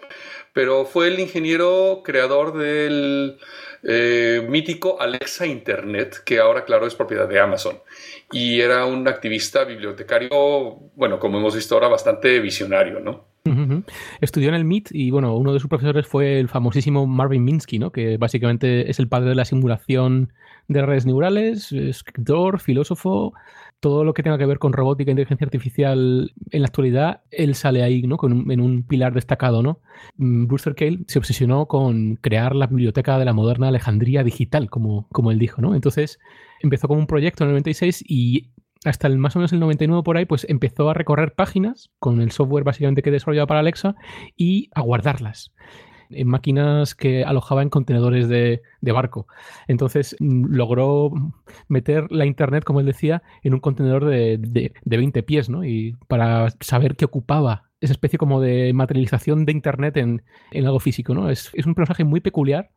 B: pero fue el ingeniero creador del eh, mítico Alexa Internet, que ahora, claro, es propiedad de Amazon. Y era un activista bibliotecario, bueno, como hemos visto ahora, bastante visionario, ¿no?
A: Estudió en el MIT y bueno, uno de sus profesores fue el famosísimo Marvin Minsky, ¿no? que básicamente es el padre de la simulación de redes neurales, escritor, filósofo, todo lo que tenga que ver con robótica e inteligencia artificial en la actualidad, él sale ahí ¿no? con en un pilar destacado. ¿no? Mm, Brewster Kahle se obsesionó con crear la biblioteca de la moderna Alejandría digital, como, como él dijo. ¿no? Entonces empezó como un proyecto en el 96 y hasta el, más o menos el 99 por ahí, pues empezó a recorrer páginas con el software básicamente que desarrollaba para Alexa y a guardarlas en máquinas que alojaba en contenedores de, de barco. Entonces mm, logró meter la internet, como él decía, en un contenedor de, de- de 20 pies, ¿no? Y para saber qué ocupaba esa especie como de materialización de internet en, en algo físico, ¿no? Es, es un personaje muy peculiar,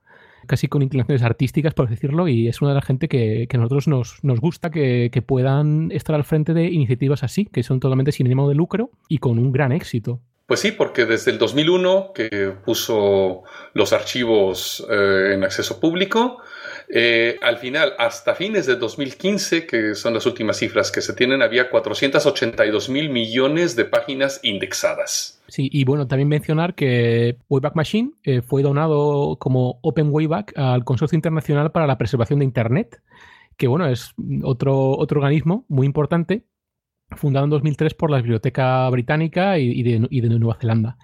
A: casi con inclinaciones artísticas, por decirlo, y es una de la gente que, que a nosotros nos, nos gusta que, que puedan estar al frente de iniciativas así, que son totalmente sin ánimo de lucro y con un gran éxito.
B: Pues sí, porque desde el 2001 que puso los archivos eh, en acceso público, eh, al final, hasta fines de 2015, que son las últimas cifras que se tienen, había 482 mil millones de páginas indexadas.
A: Sí, y bueno, también mencionar que Wayback Machine eh, fue donado como Open Wayback al Consorcio Internacional para la Preservación de Internet, que bueno, es otro, otro organismo muy importante, fundado en 2003 por la Biblioteca Británica y, de, Nueva Zelanda.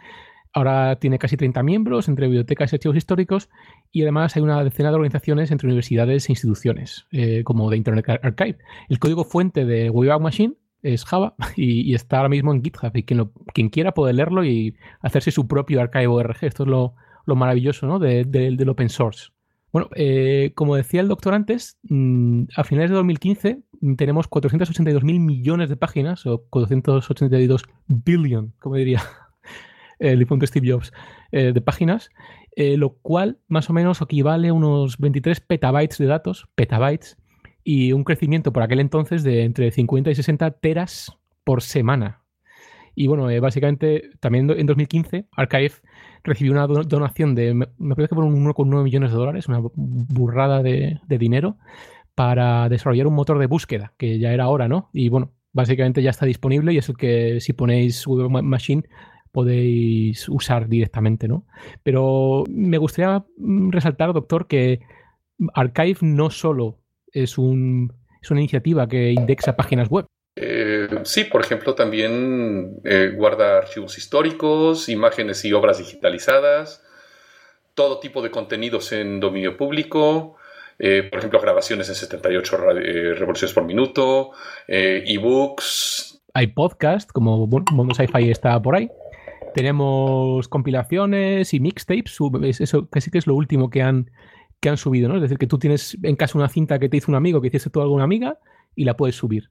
A: Ahora tiene casi 30 miembros entre bibliotecas y archivos históricos y además hay una decena de organizaciones entre universidades e instituciones, eh, como de Internet Ar- Archive. El código fuente de Wayback Machine es Java *laughs* y, está ahora mismo en GitHub y quien, quiera puede leerlo y hacerse su propio archivo ORG. Esto es lo, lo maravilloso ¿no? de- de- del open source. Bueno, eh, como decía el doctor antes, mm, a finales de 2015 mm, tenemos 482 mil millones de páginas, o 482 billion, como diría *laughs* el difunto Steve Jobs, eh, de páginas, eh, lo cual más o menos equivale a unos 23 petabytes de datos, petabytes, y un crecimiento por aquel entonces de entre 50 y 60 teras por semana. Y bueno, eh, básicamente también en 2015 Archive recibió una donación de, me parece que por 1,9 millones de dólares, una burrada de, dinero, para desarrollar un motor de búsqueda, que ya era hora, ¿no? Y bueno, básicamente ya está disponible y es el que si ponéis Web Machine podéis usar directamente, ¿no? Pero me gustaría mm, resaltar, doctor, que Archive no solo es, un, una iniciativa que indexa páginas web.
B: Eh, sí, por ejemplo, también eh, guarda archivos históricos, imágenes y obras digitalizadas, todo tipo de contenidos en dominio público, eh, por ejemplo, grabaciones en 78 revoluciones por minuto, ebooks.
A: Hay podcast, como Mundo Sci-Fi está por ahí. Tenemos compilaciones y mixtapes, eso casi que es lo último que han, que han subido, ¿no? Es decir, que tú tienes en casa una cinta que te hizo un amigo, que hiciste tú alguna amiga, y la puedes subir.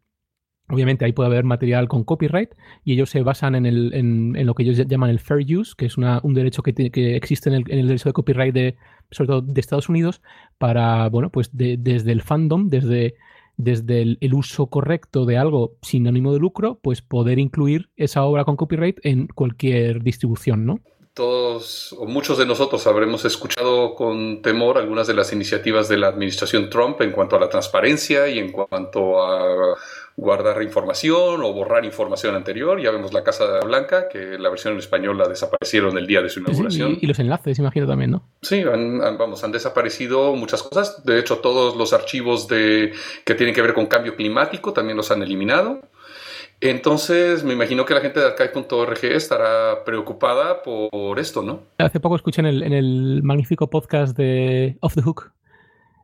A: Obviamente ahí puede haber material con copyright y ellos se basan en, el, en, lo que ellos llaman el fair use, que es un derecho que, que existe en el, en el, derecho de copyright de, sobre todo de Estados Unidos, para, bueno, pues desde el fandom, desde, desde el, uso correcto de algo sin ánimo de lucro, pues poder incluir esa obra con copyright en cualquier distribución, ¿no?
B: Todos o muchos de nosotros habremos escuchado con temor algunas de las iniciativas de la administración Trump en cuanto a la transparencia y en cuanto a guardar información o borrar información anterior. Ya vemos la Casa Blanca, que la versión en español la desaparecieron el día de su inauguración.
A: y, los enlaces, imagino también, ¿no?
B: Sí, vamos, han desaparecido muchas cosas. De hecho, todos los archivos de, que tienen que ver con cambio climático también los han eliminado. Entonces, me imagino que la gente de archive.org estará preocupada por esto, ¿no?
A: Hace poco escuché en el, en el magnífico podcast de Off the Hook,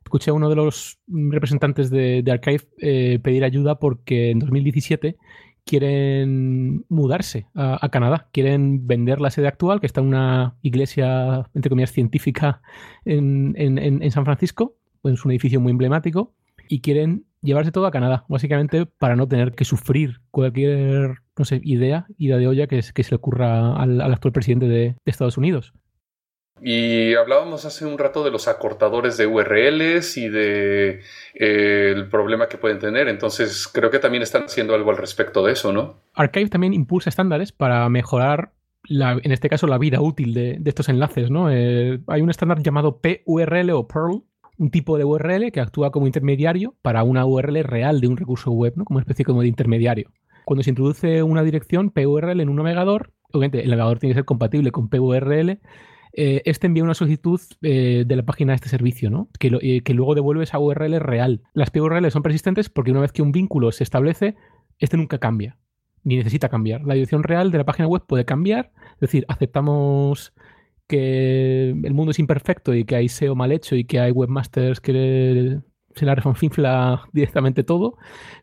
A: escuché a uno de los representantes de, Archive eh, pedir ayuda porque en 2017 quieren mudarse a, Canadá, quieren vender la sede actual, que está en una iglesia, entre comillas, científica en, San Francisco, es un edificio muy emblemático, y quieren llevarse todo a Canadá, básicamente para no tener que sufrir cualquier, idea, idea de olla que se le ocurra al, actual presidente de Estados Unidos.
B: Y hablábamos hace un rato de los acortadores de URLs y de eh, el problema que pueden tener. Entonces, creo que también están haciendo algo al respecto de eso, ¿no?
A: Archive también impulsa estándares para mejorar, en este caso, la vida útil de, estos enlaces, ¿no? Eh, hay un estándar llamado PURL o Perl, un tipo de URL que actúa como intermediario para una URL real de un recurso web, ¿no? Como una especie de intermediario. Cuando se introduce una dirección PURL en un navegador, obviamente el navegador tiene que ser compatible con PURL eh, este envía una solicitud eh, de la página de este servicio, ¿no? Que, eh, que, luego devuelve esa URL real. Las PURL son persistentes porque una vez que un vínculo se establece, este nunca cambia, ni necesita cambiar. La dirección real de la página web puede cambiar, es decir, aceptamos que el mundo es imperfecto y que hay SEO mal hecho y que hay webmasters que se la refonfinfla directamente todo,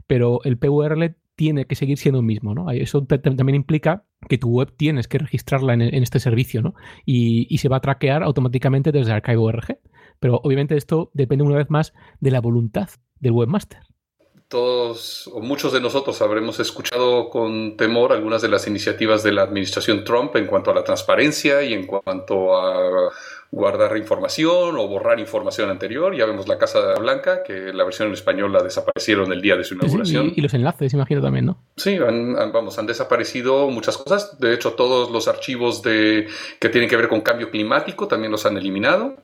A: pero el PURL tiene que seguir siendo el mismo, ¿no? Eso también implica que tu web tienes que registrarla en, este servicio, ¿no? Y, se va a traquear automáticamente desde Archive.org. Pero obviamente esto depende una vez más de la voluntad del webmaster.
B: Todos o muchos de nosotros habremos escuchado con temor algunas de las iniciativas de la administración Trump en cuanto a la transparencia y en cuanto a guardar información o borrar información anterior. Ya vemos la Casa Blanca, que la versión en español la desaparecieron el día de su inauguración.
A: y, los enlaces, imagino también, ¿no?
B: Sí, han, vamos, han desaparecido muchas cosas. De hecho, todos los archivos de, que tienen que ver con cambio climático también los han eliminado.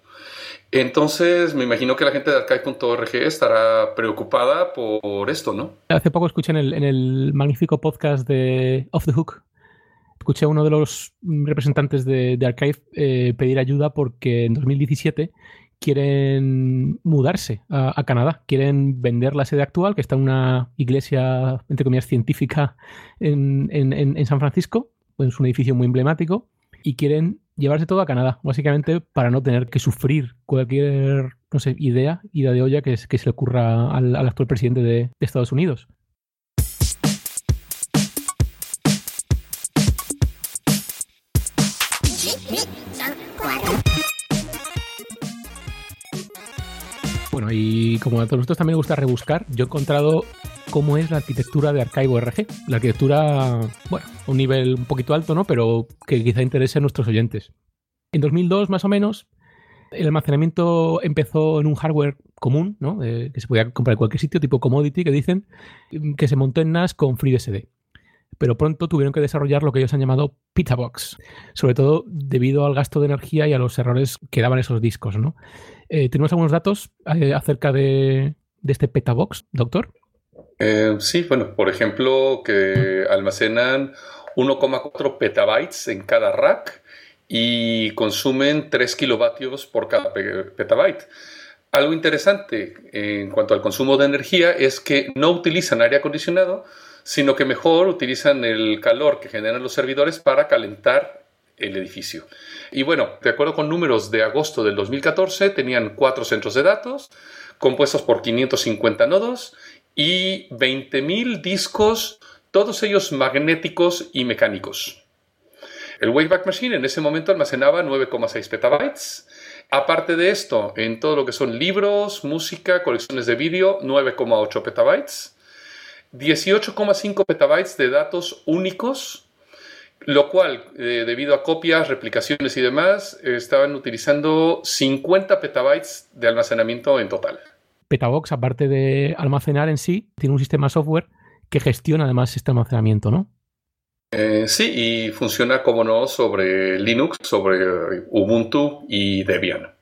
B: Entonces, me imagino que la gente de archive.org estará preocupada por esto, ¿no?
A: Hace poco escuché en el, en el magnífico podcast de Off the Hook, escuché a uno de los representantes de, Archive eh, pedir ayuda porque en 2017 quieren mudarse a, Canadá, quieren vender la sede actual, que está en una iglesia, entre comillas, científica en, San Francisco, es un edificio muy emblemático, y quieren llevarse todo a Canadá, básicamente para no tener que sufrir cualquier, no sé, idea, idea de olla que, que se le ocurra al, actual presidente de Estados Unidos. Como a todos nosotros también nos gusta rebuscar, yo he encontrado cómo es la arquitectura de Archive.org. La arquitectura, bueno, un nivel un poquito alto, ¿no? Pero que quizá interese a nuestros oyentes. En 2002, más o menos, El almacenamiento empezó en un hardware común, ¿no? Eh, que se podía comprar en cualquier sitio, tipo commodity, que dicen, que se montó en NAS con FreeBSD. Pero pronto tuvieron que desarrollar lo que ellos han llamado Pitabox, sobre todo debido al gasto de energía y a los errores que daban esos discos, ¿no? Eh, ¿Tenemos algunos datos eh, acerca de, de este Petabox, doctor?
B: Eh, sí, bueno, por ejemplo, que almacenan 1,4 petabytes en cada rack y consumen 3 kilovatios por cada petabyte. Algo interesante en cuanto al consumo de energía es que no utilizan aire acondicionado, sino que mejor utilizan el calor que generan los servidores para calentar el edificio. Y bueno, de acuerdo con números de agosto del 2014, tenían cuatro centros de datos compuestos por 550 nodos y 20.000 discos, todos ellos magnéticos y mecánicos. El Wayback Machine en ese momento almacenaba 9,6 petabytes. Aparte de esto, en todo lo que son libros, música, colecciones de vídeo, 9,8 petabytes. 18,5 petabytes de datos únicos, lo cual, eh, debido a copias, replicaciones y demás, estaban utilizando 50 petabytes de almacenamiento en total.
A: Petabox, aparte de almacenar en sí, tiene un sistema software que gestiona además este almacenamiento, ¿no?
B: Eh, sí, y funciona, como no, sobre Linux, sobre Ubuntu y Debian.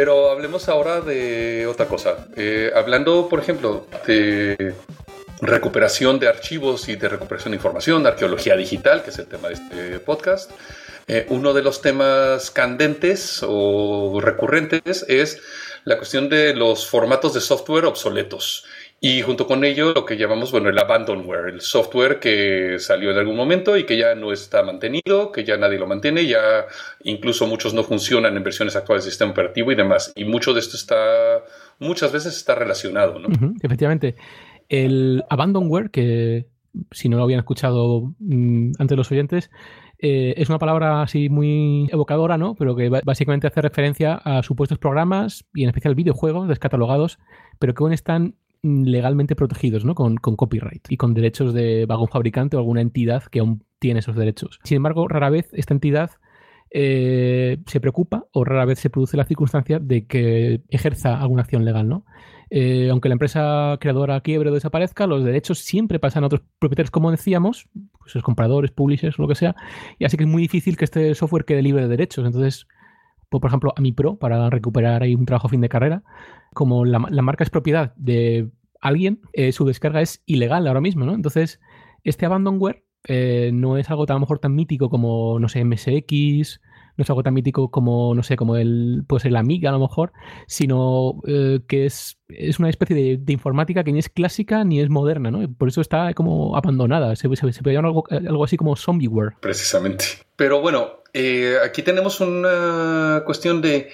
B: Pero hablemos ahora de otra cosa. Eh, hablando, por ejemplo, de recuperación de archivos y de recuperación de información, arqueología digital, que es el tema de este podcast. Eh, uno de los temas candentes o recurrentes es la cuestión de los formatos de software obsoletos. Y junto con ello lo que llamamos, bueno, el abandonware, el software que salió en algún momento y que ya no está mantenido, que ya nadie lo mantiene, ya incluso muchos no funcionan en versiones actuales del sistema operativo y demás. Y mucho de esto está, muchas veces está relacionado, ¿no?
A: efectivamente. El abandonware, que si no lo habían escuchado mm, antes los oyentes, eh, es una palabra así muy evocadora, ¿no? Pero que básicamente hace referencia a supuestos programas y en especial videojuegos descatalogados, pero que aún están legalmente protegidos, ¿no? Con, copyright y con derechos de algún fabricante o alguna entidad que aún tiene esos derechos. Sin embargo, rara vez esta entidad eh, se preocupa o rara vez se produce la circunstancia de que ejerza alguna acción legal, ¿no? Eh, aunque la empresa creadora quiebre o desaparezca, los derechos siempre pasan a otros propietarios, como decíamos, pues los compradores, publishers, lo que sea, y así que es muy difícil que este software quede libre de derechos. Entonces, por ejemplo, a mi Pro, para recuperar ahí un trabajo fin de carrera, como la, marca es propiedad de alguien, eh, su descarga es ilegal ahora mismo, ¿no? Entonces, este abandonware eh, no es algo tan, a tan mítico como, no sé, MSX no es algo tan mítico como, no sé, como el, pues el Amiga a lo mejor, sino eh, que es, es, una especie de, informática que ni es clásica ni es moderna, ¿no? Por eso está como abandonada. Se, se, se puede llamar algo, algo, así como zombieware.
B: Precisamente. Pero bueno, eh, aquí tenemos una cuestión de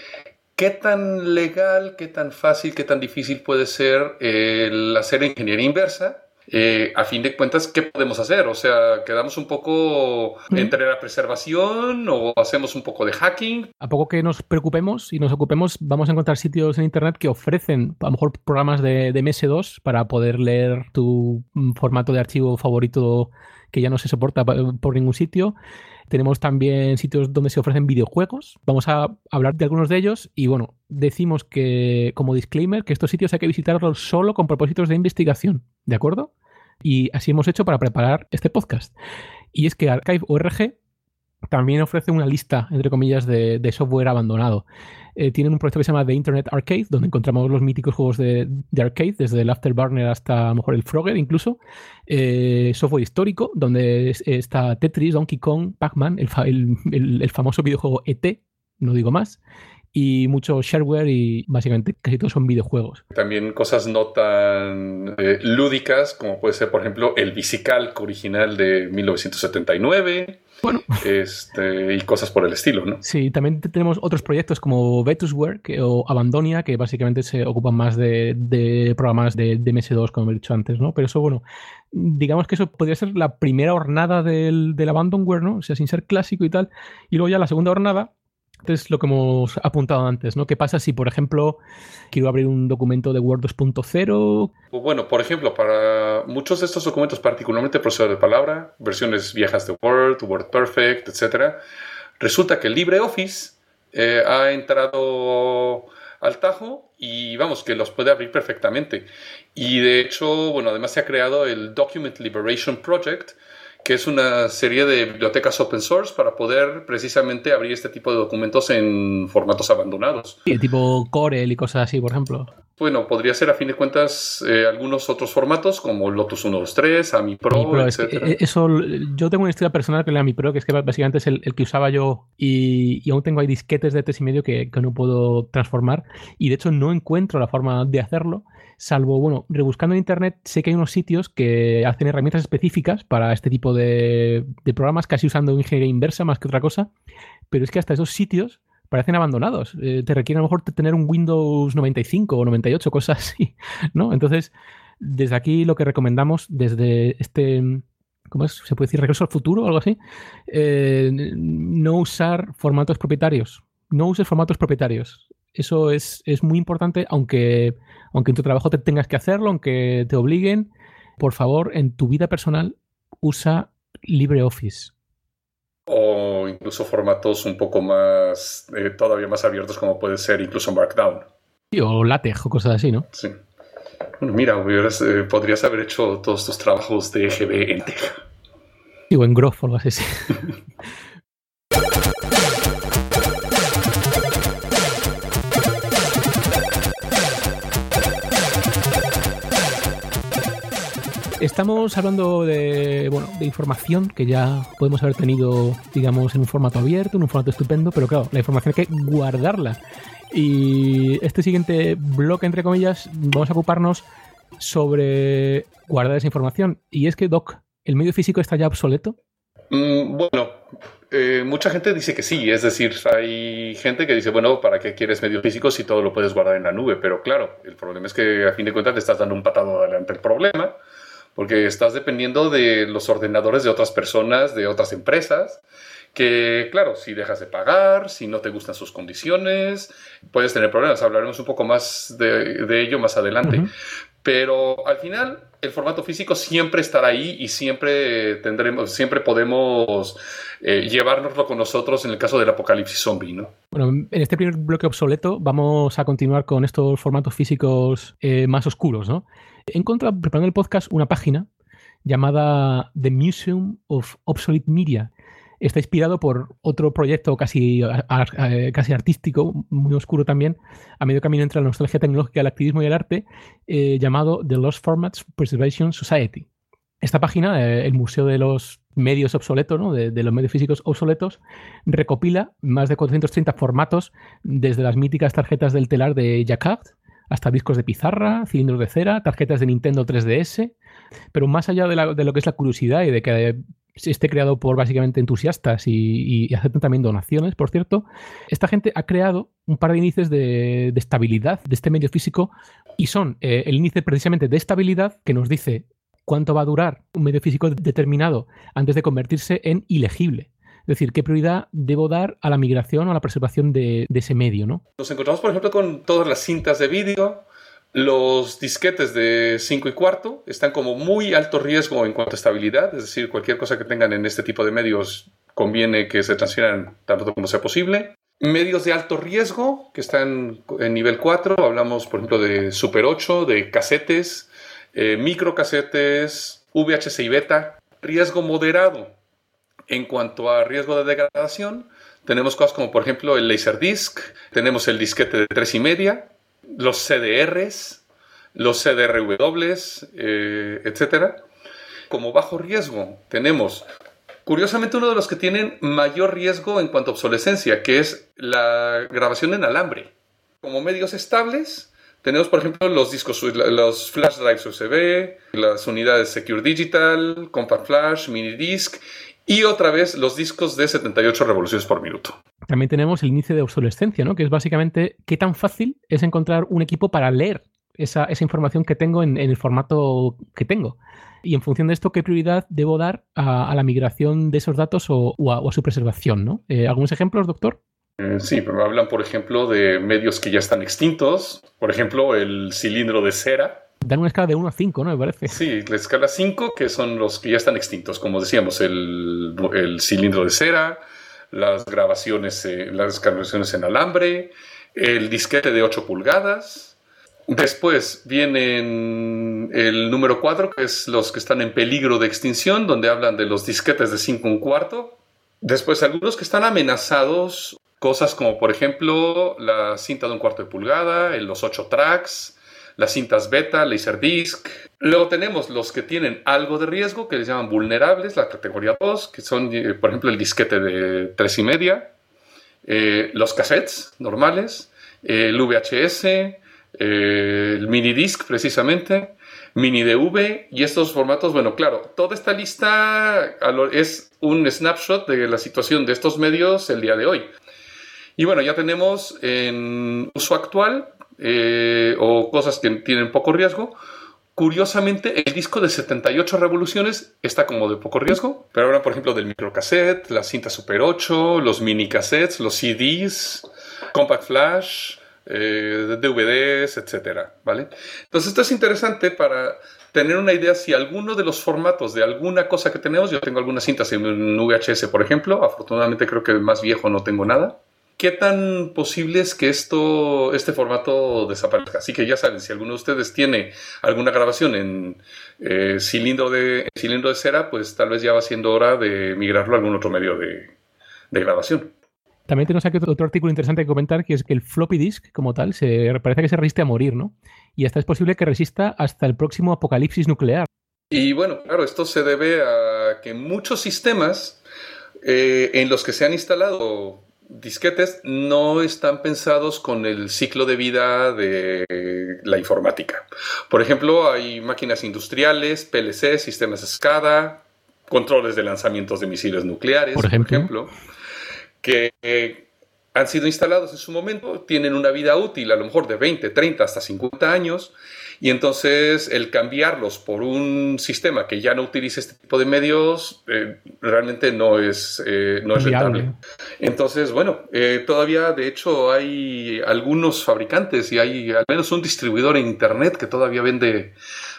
B: qué tan legal, qué tan fácil, qué tan difícil puede ser el hacer ingeniería inversa eh, a fin de cuentas, ¿qué podemos hacer? O sea, ¿quedamos un poco entre la preservación o hacemos un poco de hacking?
A: A poco que nos preocupemos y nos ocupemos, vamos a encontrar sitios en Internet que ofrecen a lo mejor programas de, MS2 para poder leer tu formato de archivo favorito que ya no se soporta por ningún sitio. Tenemos también sitios donde se ofrecen videojuegos. Vamos a hablar de algunos de ellos y bueno, decimos que como disclaimer que estos sitios hay que visitarlos solo con propósitos de investigación, ¿de acuerdo? Y así hemos hecho para preparar este podcast. Y es que Archive.org también ofrece una lista, entre comillas, de, software abandonado. Eh, tienen un proyecto que se llama The Internet Arcade, donde encontramos los míticos juegos de, arcade, desde el Afterburner hasta mejor el Frogger incluso. Eh, software histórico, donde está Tetris, Donkey Kong, Pac-Man, el, famoso videojuego ET, no digo más y mucho shareware y básicamente casi todos son videojuegos.
B: También cosas no tan eh, lúdicas como puede ser por ejemplo el Bicicalc original de 1979. Bueno. Este, y cosas por el estilo, ¿no?
A: Sí, también tenemos otros proyectos como Vetusware o Abandonia, que básicamente se ocupan más de, programas de, MS2, como he dicho antes, ¿no? Pero eso, bueno, digamos que eso podría ser la primera hornada del, del Abandonware, ¿no? O sea, sin ser clásico y tal. Y luego ya la segunda hornada, es lo que hemos apuntado antes, ¿no? ¿Qué pasa si, por ejemplo, quiero abrir un documento de Word 2.0?
B: Pues bueno, por ejemplo, para muchos de estos documentos, particularmente procesador de palabra, versiones viejas de Word, WordPerfect, etc., resulta que LibreOffice eh, ha entrado al Tajo y vamos, que los puede abrir perfectamente. Y de hecho, bueno, además se ha creado el Document Liberation Project, que es una serie de bibliotecas open source para poder precisamente abrir este tipo de documentos en formatos abandonados.
A: Sí, tipo Corel y cosas así, por ejemplo.
B: Bueno, podría ser a fin de cuentas eh, algunos otros formatos como Lotus 123, AMI Pro, etc.
A: Eh, eso, yo tengo una historia personal con el AMI Pro, que es que básicamente es el, que usaba yo y, aún tengo ahí disquetes de tres y medio que, que no puedo transformar y de hecho no encuentro la forma de hacerlo salvo, bueno, rebuscando en internet, sé que hay unos sitios que hacen herramientas específicas para este tipo de, programas, casi usando ingeniería inversa más que otra cosa, pero es que hasta esos sitios parecen abandonados. Eh, te requiere a lo mejor tener un Windows 95 o 98, cosas así, ¿no? Entonces, desde aquí lo que recomendamos, desde este, ¿cómo es? ¿Se puede decir regreso al futuro o algo así? Eh, no usar formatos propietarios. No uses formatos propietarios. Eso es, es, muy importante, aunque, aunque en tu trabajo te tengas que hacerlo, aunque te obliguen. Por favor, en tu vida personal, usa LibreOffice
B: o incluso formatos un poco más, eh, todavía más abiertos como puede ser incluso Markdown.
A: Sí, o LaTeX o cosas así, ¿no?
B: Sí. Bueno, mira, eh, podrías haber hecho todos tus trabajos de EGB en Teja.
A: Sí, o en Growth o algo así. *laughs* Estamos hablando de, bueno, de información que ya podemos haber tenido, digamos, en un formato abierto, en un formato estupendo, pero claro, la información hay que guardarla. Y este siguiente bloque, entre comillas, vamos a ocuparnos sobre guardar esa información. Y es que, Doc, ¿el medio físico está ya obsoleto?
B: Mm, bueno, eh, mucha gente dice que sí, es decir, hay gente que dice, bueno, ¿para qué quieres medios físicos si todo lo puedes guardar en la nube? Pero claro, el problema es que a fin de cuentas te estás dando un patado adelante el problema porque estás dependiendo de los ordenadores de otras personas, de otras empresas, que claro, si dejas de pagar, si no te gustan sus condiciones, puedes tener problemas. Hablaremos un poco más de, ello más adelante. Pero al final, el formato físico siempre estará ahí y siempre tendremos, siempre podemos eh, llevárnoslo con nosotros en el caso del apocalipsis zombie, ¿no?
A: Bueno, en este primer bloque obsoleto vamos a continuar con estos formatos físicos eh, más oscuros, ¿no? He encontrado, preparando el podcast, una página llamada The Museum of Obsolete Media. Está inspirado por otro proyecto casi, casi artístico, muy oscuro también, a medio camino entre la nostalgia tecnológica, el activismo y el arte, eh, llamado The Lost Formats Preservation Society. Esta página, eh, el Museo de los Medios Obsoletos, ¿no? de, los medios físicos obsoletos, recopila más de 430 formatos, desde las míticas tarjetas del telar de Jacquard hasta discos de pizarra, cilindros de cera, tarjetas de Nintendo 3DS, pero más allá de, lo que es la curiosidad y de que esté creado por básicamente entusiastas y, aceptan también donaciones, por cierto, esta gente ha creado un par de índices de, estabilidad de este medio físico y son eh, el índice precisamente de estabilidad que nos dice cuánto va a durar un medio físico determinado antes de convertirse en ilegible. Es decir, qué prioridad debo dar a la migración o a la preservación de, ese medio, ¿no?
B: Nos encontramos, por ejemplo, con todas las cintas de vídeo, los disquetes de 5 y cuarto están como muy alto riesgo en cuanto a estabilidad, es decir, cualquier cosa que tengan en este tipo de medios conviene que se transfieran tanto como sea posible. Medios de alto riesgo que están en nivel 4, hablamos por ejemplo de Super 8, de casetes, eh, microcasetes, VHS y beta. Riesgo moderado, en cuanto a riesgo de degradación, tenemos cosas como por ejemplo el Laserdisc, tenemos el disquete de 3 y media, los CDRs, los CDRW, eh, etc. Como bajo riesgo tenemos, curiosamente, uno de los que tienen mayor riesgo en cuanto a obsolescencia, que es la grabación en alambre. Como medios estables, tenemos, por ejemplo, los discos, los flash drives USB, las unidades Secure Digital, Compact Flash, Mini Disc y otra vez los discos de 78 revoluciones por minuto.
A: También tenemos el índice de obsolescencia, ¿no? que es básicamente qué tan fácil es encontrar un equipo para leer esa, información que tengo en, el formato que tengo. Y en función de esto, ¿qué prioridad debo dar a, la migración de esos datos o, a, su preservación? ¿no? Eh, ¿Algunos ejemplos, doctor?
B: Eh, sí, hablan, por ejemplo, de medios que ya están extintos. Por ejemplo, el cilindro de cera.
A: Dan una escala de 1 a 5, ¿no? Me parece.
B: Sí, la escala 5, que son los que ya están extintos, como decíamos, el, el cilindro de cera, las grabaciones, eh, las grabaciones en alambre, el disquete de 8 pulgadas. Después vienen el número 4, que es los que están en peligro de extinción, donde hablan de los disquetes de 5 un cuarto. Después algunos que están amenazados, cosas como por ejemplo la cinta de un cuarto de pulgada, los 8 tracks, las cintas beta, Laserdisc. Luego tenemos los que tienen algo de riesgo, que les llaman vulnerables, la categoría 2, que son, eh, por ejemplo, el disquete de 3 y media, eh, los cassettes normales, eh, el VHS, el mini disc precisamente, mini DV y estos formatos. Bueno, claro, toda esta lista es un snapshot de la situación de estos medios el día de hoy. Y bueno, ya tenemos en uso actual eh, o cosas que tienen poco riesgo. Curiosamente, el disco de 78 revoluciones está como de poco riesgo, pero ahora, por ejemplo, del microcassette, la cinta Super 8, los mini cassettes, los CDs, Compact Flash, eh, DVDs, etcétera, ¿vale? Entonces, esto es interesante para tener una idea si alguno de los formatos de alguna cosa que tenemos, yo tengo algunas cintas en VHS, por ejemplo, afortunadamente creo que más viejo no tengo nada, ¿Qué tan posible es que esto, este formato desaparezca? Así que ya saben, si alguno de ustedes tiene alguna grabación en eh, cilindro, de, cilindro de cera, pues tal vez ya va siendo hora de migrarlo a algún otro medio de, grabación.
A: También tenemos aquí otro artículo interesante que comentar, que es que el floppy disk, como tal, se, parece que se resiste a morir, ¿no? Y hasta es posible que resista hasta el próximo apocalipsis nuclear.
B: Y bueno, claro, esto se debe a que muchos sistemas eh, en los que se han instalado disquetes no están pensados con el ciclo de vida de la informática. Por ejemplo, hay máquinas industriales, PLC, sistemas SCADA, controles de lanzamientos de misiles nucleares, por ejemplo, que eh, han sido instalados en su momento, tienen una vida útil a lo mejor de 20, 30 hasta 50 años y entonces el cambiarlos por un sistema que ya no utilice este tipo de medios eh, realmente no es, eh, no es rentable. Entonces, bueno, eh, todavía de hecho hay algunos fabricantes y hay al menos un distribuidor en Internet que todavía vende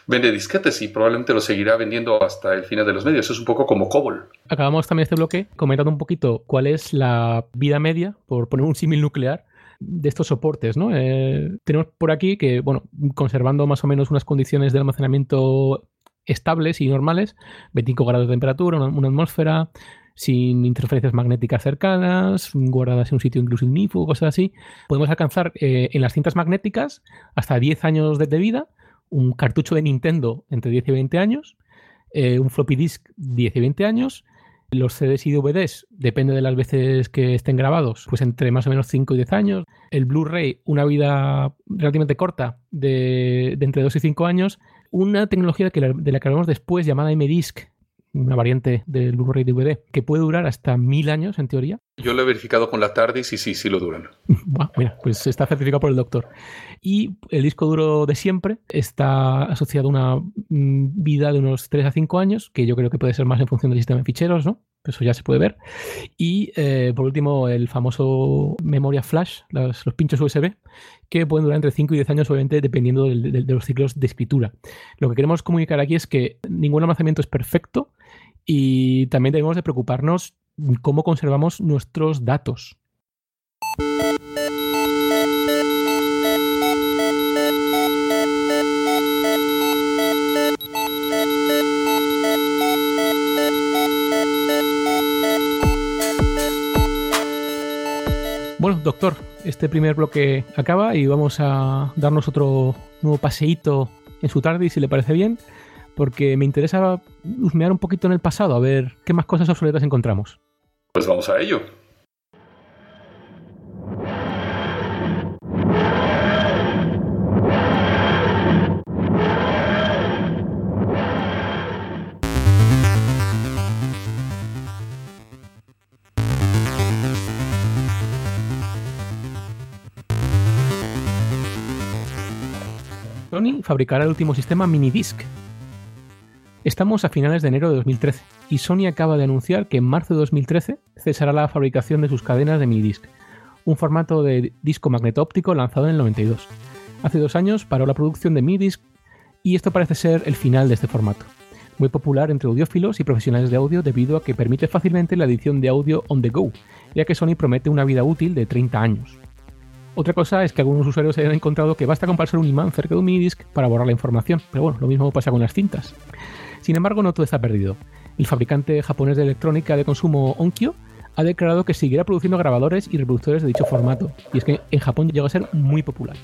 B: vende disquetes y probablemente lo seguirá vendiendo hasta el final de los medios. Es un poco como Cobol.
A: Acabamos también este bloque comentando un poquito cuál es la vida media, por poner un símil nuclear, de estos soportes, ¿no? Eh, tenemos por aquí que, bueno, conservando más o menos unas condiciones de almacenamiento estables y normales, 25 grados de temperatura, una, atmósfera, sin interferencias magnéticas cercanas, guardadas en un sitio incluso ignífugo, cosas así, podemos alcanzar eh, en las cintas magnéticas hasta 10 años de, vida, un cartucho de Nintendo entre 10 y 20 años, eh, un floppy disk 10 y 20 años, los CDs y DVDs, depende de las veces que estén grabados, pues entre más o menos 5 y 10 años. El Blu-ray, una vida relativamente corta, de, entre 2 y 5 años. Una tecnología de la que hablamos después, llamada M-Disc, una variante del Blu-ray DVD, que puede durar hasta mil años en teoría.
B: Yo lo he verificado con la TARDIS y sí, sí lo duran. *laughs*
A: mira, pues está certificado por el doctor. Y el disco duro de siempre está asociado a una mm, vida de unos 3 a 5 años, que yo creo que puede ser más en función del sistema de ficheros, ¿no? Eso ya se puede ver. Y eh, por último, el famoso memoria flash, los, pinchos USB, que pueden durar entre 5 y 10 años, obviamente, dependiendo de los ciclos de escritura. Lo que queremos comunicar aquí es que ningún almacenamiento es perfecto y también debemos de preocuparnos cómo conservamos nuestros datos. Bueno, doctor, este primer bloque acaba y vamos a darnos otro nuevo paseíto en su tarde, si le parece bien porque me interesa husmear un poquito en el pasado, a ver qué más cosas obsoletas encontramos.
B: Pues vamos a ello.
A: Sony fabricará el último sistema Minidisc, Estamos a finales de enero de 2013 y Sony acaba de anunciar que en marzo de 2013 cesará la fabricación de sus cadenas de minidisc, un formato de disco magneto óptico lanzado en el 92. Hace dos años paró la producción de minidisc Y esto parece ser el final de este formato. Muy popular entre audiófilos y profesionales de audio debido a que permite fácilmente la edición de audio on the go, ya que Sony promete una vida útil de 30 años. Otra cosa es que algunos usuarios hayan encontrado que basta con pasar un imán cerca de un minidisc para borrar la información, pero bueno, lo mismo pasa con las cintas. Sin embargo, no todo está perdido. El fabricante japonés de electrónica de consumo Onkyo ha declarado que seguirá produciendo grabadores y reproductores de dicho formato, y es que en Japón llega a ser muy popular.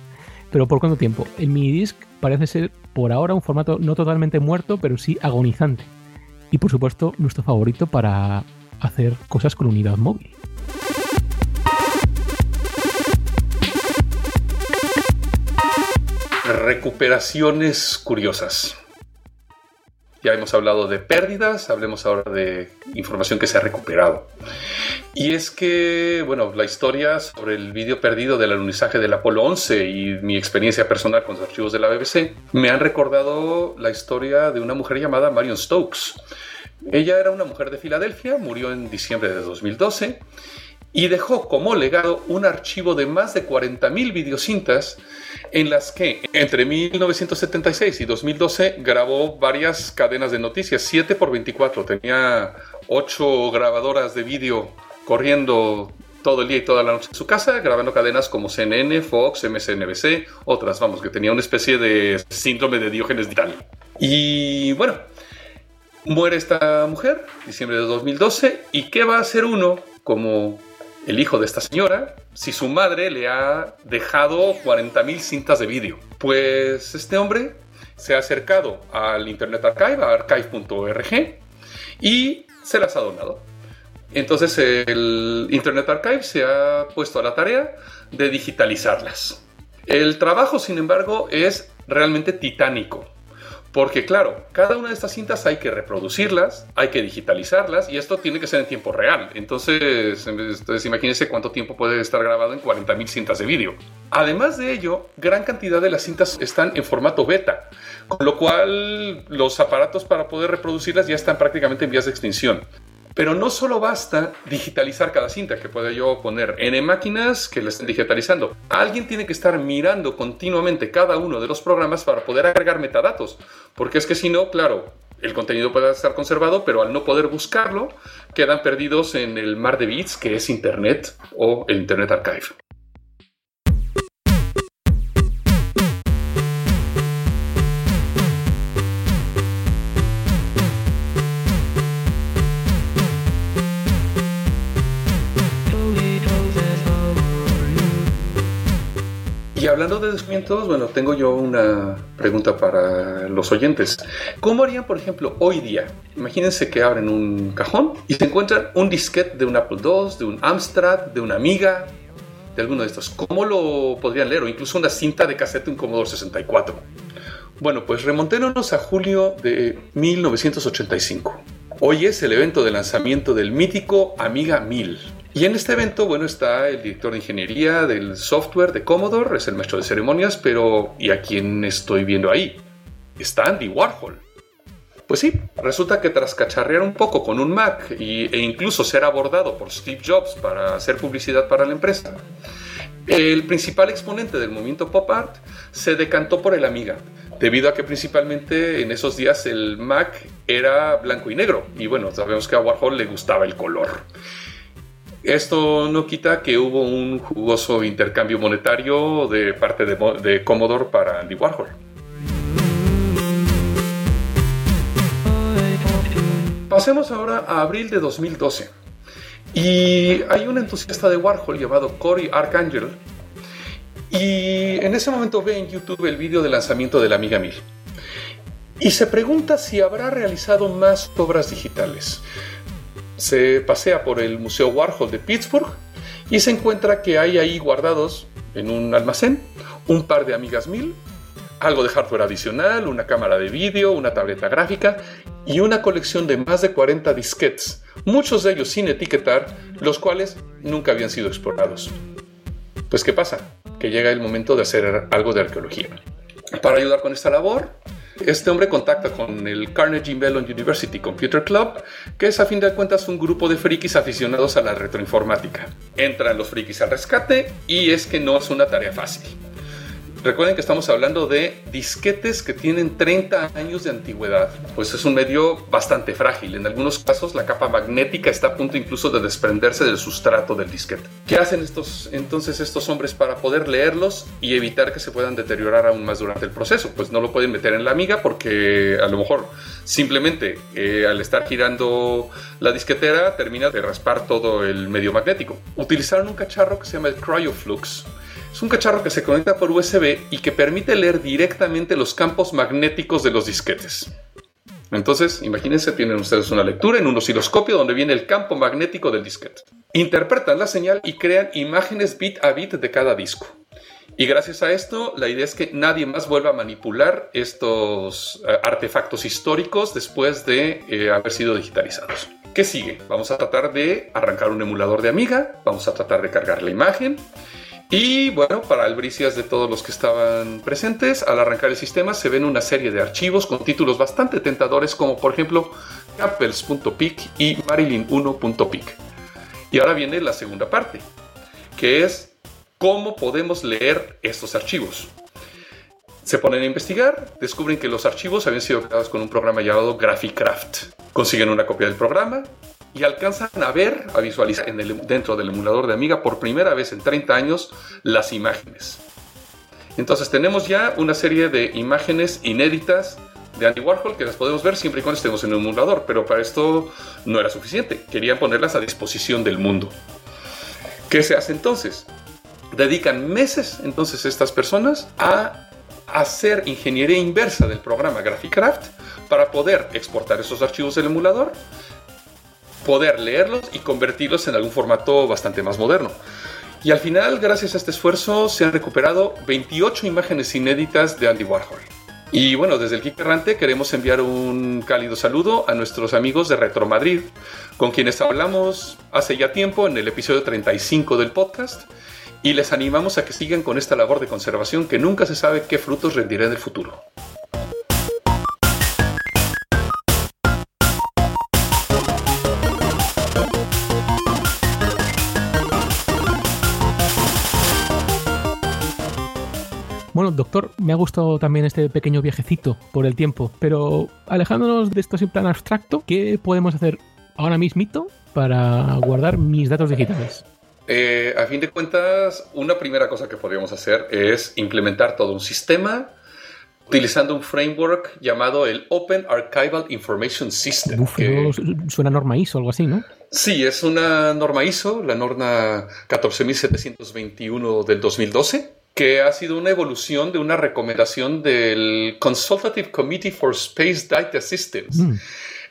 A: Pero ¿por cuánto tiempo? El minidisc parece ser por ahora un formato no totalmente muerto, pero sí agonizante. Y por supuesto, nuestro favorito para hacer cosas con unidad móvil.
B: Recuperaciones curiosas. Ya hemos hablado de pérdidas, hablemos ahora de información que se ha recuperado. Y es que, bueno, la historia sobre el vídeo perdido del alunizaje del Apolo 11 y mi experiencia personal con los archivos de la BBC me han recordado la historia de una mujer llamada Marion Stokes. Ella era una mujer de Filadelfia, murió en diciembre de 2012 y dejó como legado un archivo de más de 40.000 videocintas en las que entre 1976 y 2012 grabó varias cadenas de noticias, 7 por 24, tenía 8 grabadoras de vídeo corriendo todo el día y toda la noche en su casa, grabando cadenas como CNN, Fox, MSNBC, otras, vamos, que tenía una especie de síndrome de Diógenes vital. Y bueno, muere esta mujer, diciembre de 2012, ¿y qué va a hacer uno como el hijo de esta señora si su madre le ha dejado 40.000 cintas de vídeo. Pues este hombre se ha acercado al Internet Archive, archive.org, y se las ha donado. Entonces el Internet Archive se ha puesto a la tarea de digitalizarlas. El trabajo, sin embargo, es realmente titánico. Porque claro, cada una de estas cintas hay que reproducirlas, hay que digitalizarlas y esto tiene que ser en tiempo real. Entonces, entonces imagínense cuánto tiempo puede estar grabado en 40.000 cintas de vídeo. Además de ello, gran cantidad de las cintas están en formato beta, con lo cual los aparatos para poder reproducirlas ya están prácticamente en vías de extinción. Pero no solo basta digitalizar cada cinta que pueda yo poner en máquinas que la estén digitalizando. Alguien tiene que estar mirando continuamente cada uno de los programas para poder agregar metadatos. Porque es que si no, claro, el contenido puede estar conservado, pero al no poder buscarlo, quedan perdidos en el mar de bits que es Internet o el Internet Archive. Y hablando de descuentos, bueno, tengo yo una pregunta para los oyentes. ¿Cómo harían, por ejemplo, hoy día? Imagínense que abren un cajón y se encuentran un disquete de un Apple II, de un Amstrad, de una Amiga, de alguno de estos. ¿Cómo lo podrían leer? O incluso una cinta de cassette de un Commodore 64. Bueno, pues remontémonos a julio de 1985. Hoy es el evento de lanzamiento del mítico Amiga 1000 y en este evento, bueno, está el director de ingeniería del software de Commodore, es el maestro de ceremonias, pero ¿y a quién estoy viendo ahí? Está Andy Warhol. Pues sí, resulta que tras cacharrear un poco con un Mac e incluso ser abordado por Steve Jobs para hacer publicidad para la empresa, el principal exponente del movimiento pop art se decantó por el Amiga, debido a que principalmente en esos días el Mac era blanco y negro, y bueno, sabemos que a Warhol le gustaba el color. Esto no quita que hubo un jugoso intercambio monetario de parte de, Commodore para Andy Warhol. Pasemos ahora a abril de 2012. Y hay un entusiasta de Warhol llamado Cory Archangel. Y en ese momento ve en YouTube el vídeo de lanzamiento de la Amiga 1000. Y se pregunta si habrá realizado más obras digitales se pasea por el Museo Warhol de Pittsburgh y se encuentra que hay ahí guardados en un almacén un par de Amigas 1000, algo de hardware adicional, una cámara de vídeo, una tableta gráfica y una colección de más de 40 disquetes, muchos de ellos sin etiquetar, los cuales nunca habían sido explorados. Pues ¿qué pasa? Que llega el momento de hacer algo de arqueología. Para ayudar con esta labor, este hombre contacta con el Carnegie Mellon University Computer Club, que es a fin de cuentas un grupo de frikis aficionados a la retroinformática. Entran los frikis al rescate y es que no es una tarea fácil. Recuerden que estamos hablando de disquetes que tienen 30 años de antigüedad. Pues es un medio bastante frágil. En algunos casos la capa magnética está a punto incluso de desprenderse del sustrato del disquete. ¿Qué hacen estos, entonces estos hombres para poder leerlos y evitar que se puedan deteriorar aún más durante el proceso? Pues no lo pueden meter en la amiga porque a lo mejor simplemente eh, al estar girando la disquetera termina de raspar todo el medio magnético. Utilizaron un cacharro que se llama el Cryoflux es un cacharro que se conecta por USB y que permite leer directamente los campos magnéticos de los disquetes. Entonces, imagínense, tienen ustedes una lectura en un osciloscopio donde viene el campo magnético del disquete. Interpretan la señal y crean imágenes bit a bit de cada disco. Y gracias a esto, la idea es que nadie más vuelva a manipular estos eh, artefactos históricos después de eh, haber sido digitalizados. ¿Qué sigue? Vamos a tratar de arrancar un emulador de Amiga, vamos a tratar de cargar la imagen y bueno, para albricias de todos los que estaban presentes, al arrancar el sistema se ven una serie de archivos con títulos bastante tentadores como por ejemplo Campbells.pic y Marilyn1.pic. Y ahora viene la segunda parte, que es cómo podemos leer estos archivos. Se ponen a investigar, descubren que los archivos habían sido creados con un programa llamado Graphicraft. Consiguen una copia del programa, y alcanzan a ver, a visualizar en dentro del emulador de Amiga por primera vez en 30 años las imágenes. Entonces tenemos ya una serie de imágenes inéditas de Andy Warhol que las podemos ver siempre y cuando estemos en el emulador, pero para esto no era suficiente, querían ponerlas a disposición del mundo. ¿Qué se hace entonces? Dedican meses entonces estas personas a hacer ingeniería inversa del programa Graphicraft para poder exportar esos archivos del emulador poder leerlos y convertirlos en algún formato bastante más moderno. Y al final, gracias a este esfuerzo, se han recuperado 28 imágenes inéditas de Andy Warhol. Y bueno, desde el Geek queremos enviar un cálido saludo a nuestros amigos de Retro Madrid, con quienes hablamos hace ya tiempo en el episodio 35 del podcast, y les animamos a que sigan con esta labor de conservación que nunca se sabe qué frutos rendirá en el futuro.
A: Doctor, me ha gustado también este pequeño viajecito por el tiempo, pero alejándonos de esto sin plan abstracto, ¿qué podemos hacer ahora mismito para guardar mis datos digitales?
B: Eh, a fin de cuentas, una primera cosa que podríamos hacer es implementar todo un sistema utilizando un framework llamado el Open Archival Information System.
A: Uf, que... Suena norma ISO o algo así, ¿no?
B: Sí, es una norma ISO, la norma 14721 del 2012 que ha sido una evolución de una recomendación del Consultative Committee for Space Data Systems. Mm.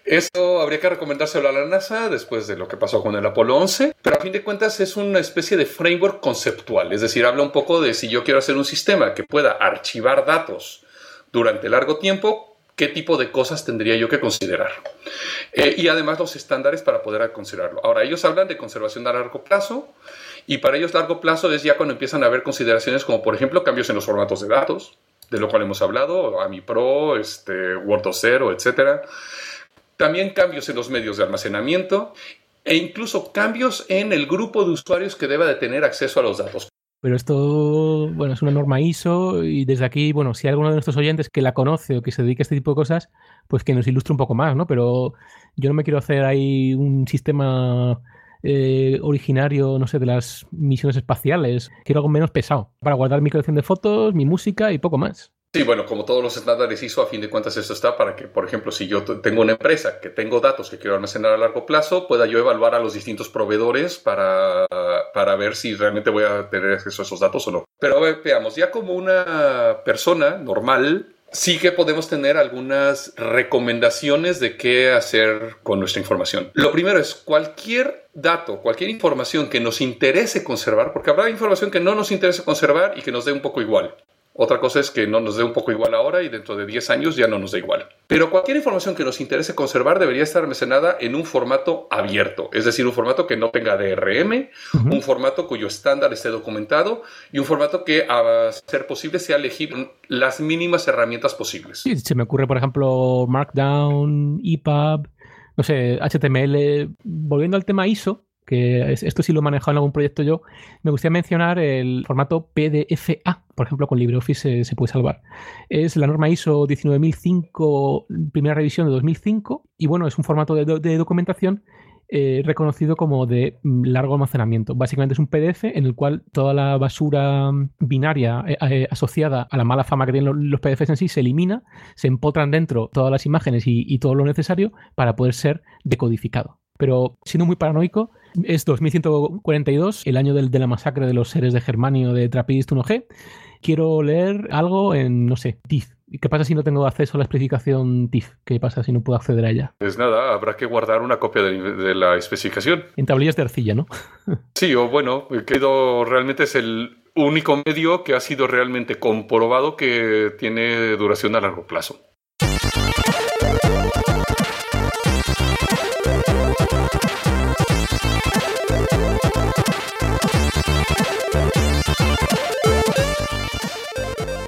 B: Eso habría que recomendárselo a la NASA después de lo que pasó con el Apolo 11, pero a fin de cuentas es una especie de framework conceptual, es decir, habla un poco de si yo quiero hacer un sistema que pueda archivar datos durante largo tiempo, qué tipo de cosas tendría yo que considerar. Eh, y además los estándares para poder considerarlo. Ahora, ellos hablan de conservación a largo plazo, y para ellos largo plazo es ya cuando empiezan a haber consideraciones como por ejemplo cambios en los formatos de datos, de lo cual hemos hablado, AMI Pro, este, Word 2.0, etc. También cambios en los medios de almacenamiento e incluso cambios en el grupo de usuarios que deba de tener acceso a los datos.
A: Pero esto, bueno, es una norma ISO y desde aquí, bueno, si hay alguno de nuestros oyentes que la conoce o que se dedique a este tipo de cosas, pues que nos ilustre un poco más, ¿no? Pero yo no me quiero hacer ahí un sistema eh, originario, no sé, de las misiones espaciales. Quiero algo menos pesado para guardar mi colección de fotos, mi música y poco más.
B: Sí, bueno, como todos los estándares ISO, a fin de cuentas esto está para que, por ejemplo, si yo tengo una empresa que tengo datos que quiero almacenar a largo plazo, pueda yo evaluar a los distintos proveedores para, para ver si realmente voy a tener acceso a esos datos o no. Pero veamos, ya como una persona normal, sí que podemos tener algunas recomendaciones de qué hacer con nuestra información. Lo primero es cualquier dato, cualquier información que nos interese conservar, porque habrá información que no nos interese conservar y que nos dé un poco igual. Otra cosa es que no nos dé un poco igual ahora y dentro de 10 años ya no nos da igual. Pero cualquier información que nos interese conservar debería estar almacenada en un formato abierto, es decir, un formato que no tenga DRM, un formato cuyo estándar esté documentado y un formato que a ser posible sea elegir las mínimas herramientas posibles.
A: Sí, se me ocurre, por ejemplo, Markdown, EPUB, no sé, HTML. Volviendo al tema ISO, que esto sí lo he manejado en algún proyecto yo, me gustaría mencionar el formato PDFA, por ejemplo, con LibreOffice se, puede salvar. Es la norma ISO 19005, primera revisión de 2005, y bueno, es un formato de, documentación eh, reconocido como de mm, largo almacenamiento. Básicamente es un PDF en el cual toda la basura mm, binaria eh, eh, asociada a la mala fama que tienen los, PDFs en sí se elimina, se empotran dentro todas las imágenes y todo lo necesario para poder ser decodificado. Pero siendo muy paranoico, es 2142, el año de la masacre de los seres de Germanio de Trappist 1G. Quiero leer algo en, no sé, TIFF. ¿Qué pasa si no tengo acceso a la especificación TIFF? ¿Qué pasa si no puedo acceder a ella?
B: Pues nada, habrá que guardar una copia de, la especificación.
A: En tablillas de arcilla, ¿no? *laughs*
B: sí, o bueno, quedó realmente es el único medio que ha sido realmente comprobado que tiene duración a largo plazo.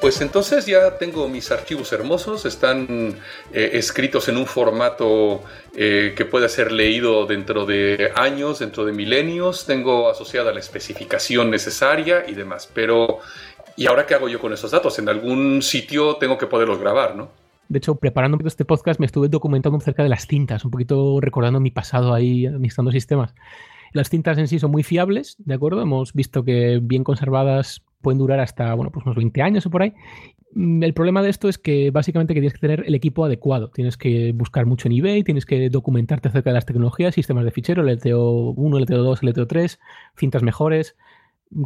B: Pues entonces ya tengo mis archivos hermosos, están eh, escritos en un formato eh, que puede ser leído dentro de años, dentro de milenios, tengo asociada la especificación necesaria y demás. Pero, ¿y ahora qué hago yo con esos datos? En algún sitio tengo que poderlos grabar, ¿no?
A: De hecho, preparando este podcast me estuve documentando acerca de las cintas, un poquito recordando mi pasado ahí administrando sistemas. Las cintas en sí son muy fiables, ¿de acuerdo? Hemos visto que bien conservadas pueden durar hasta, bueno, pues unos 20 años o por ahí. Mm, el problema de esto es que básicamente que tienes que tener el equipo adecuado. Tienes que buscar mucho en eBay, tienes que documentarte acerca de las tecnologías, sistemas de fichero, LTO1, LTO2, LTO3, cintas mejores,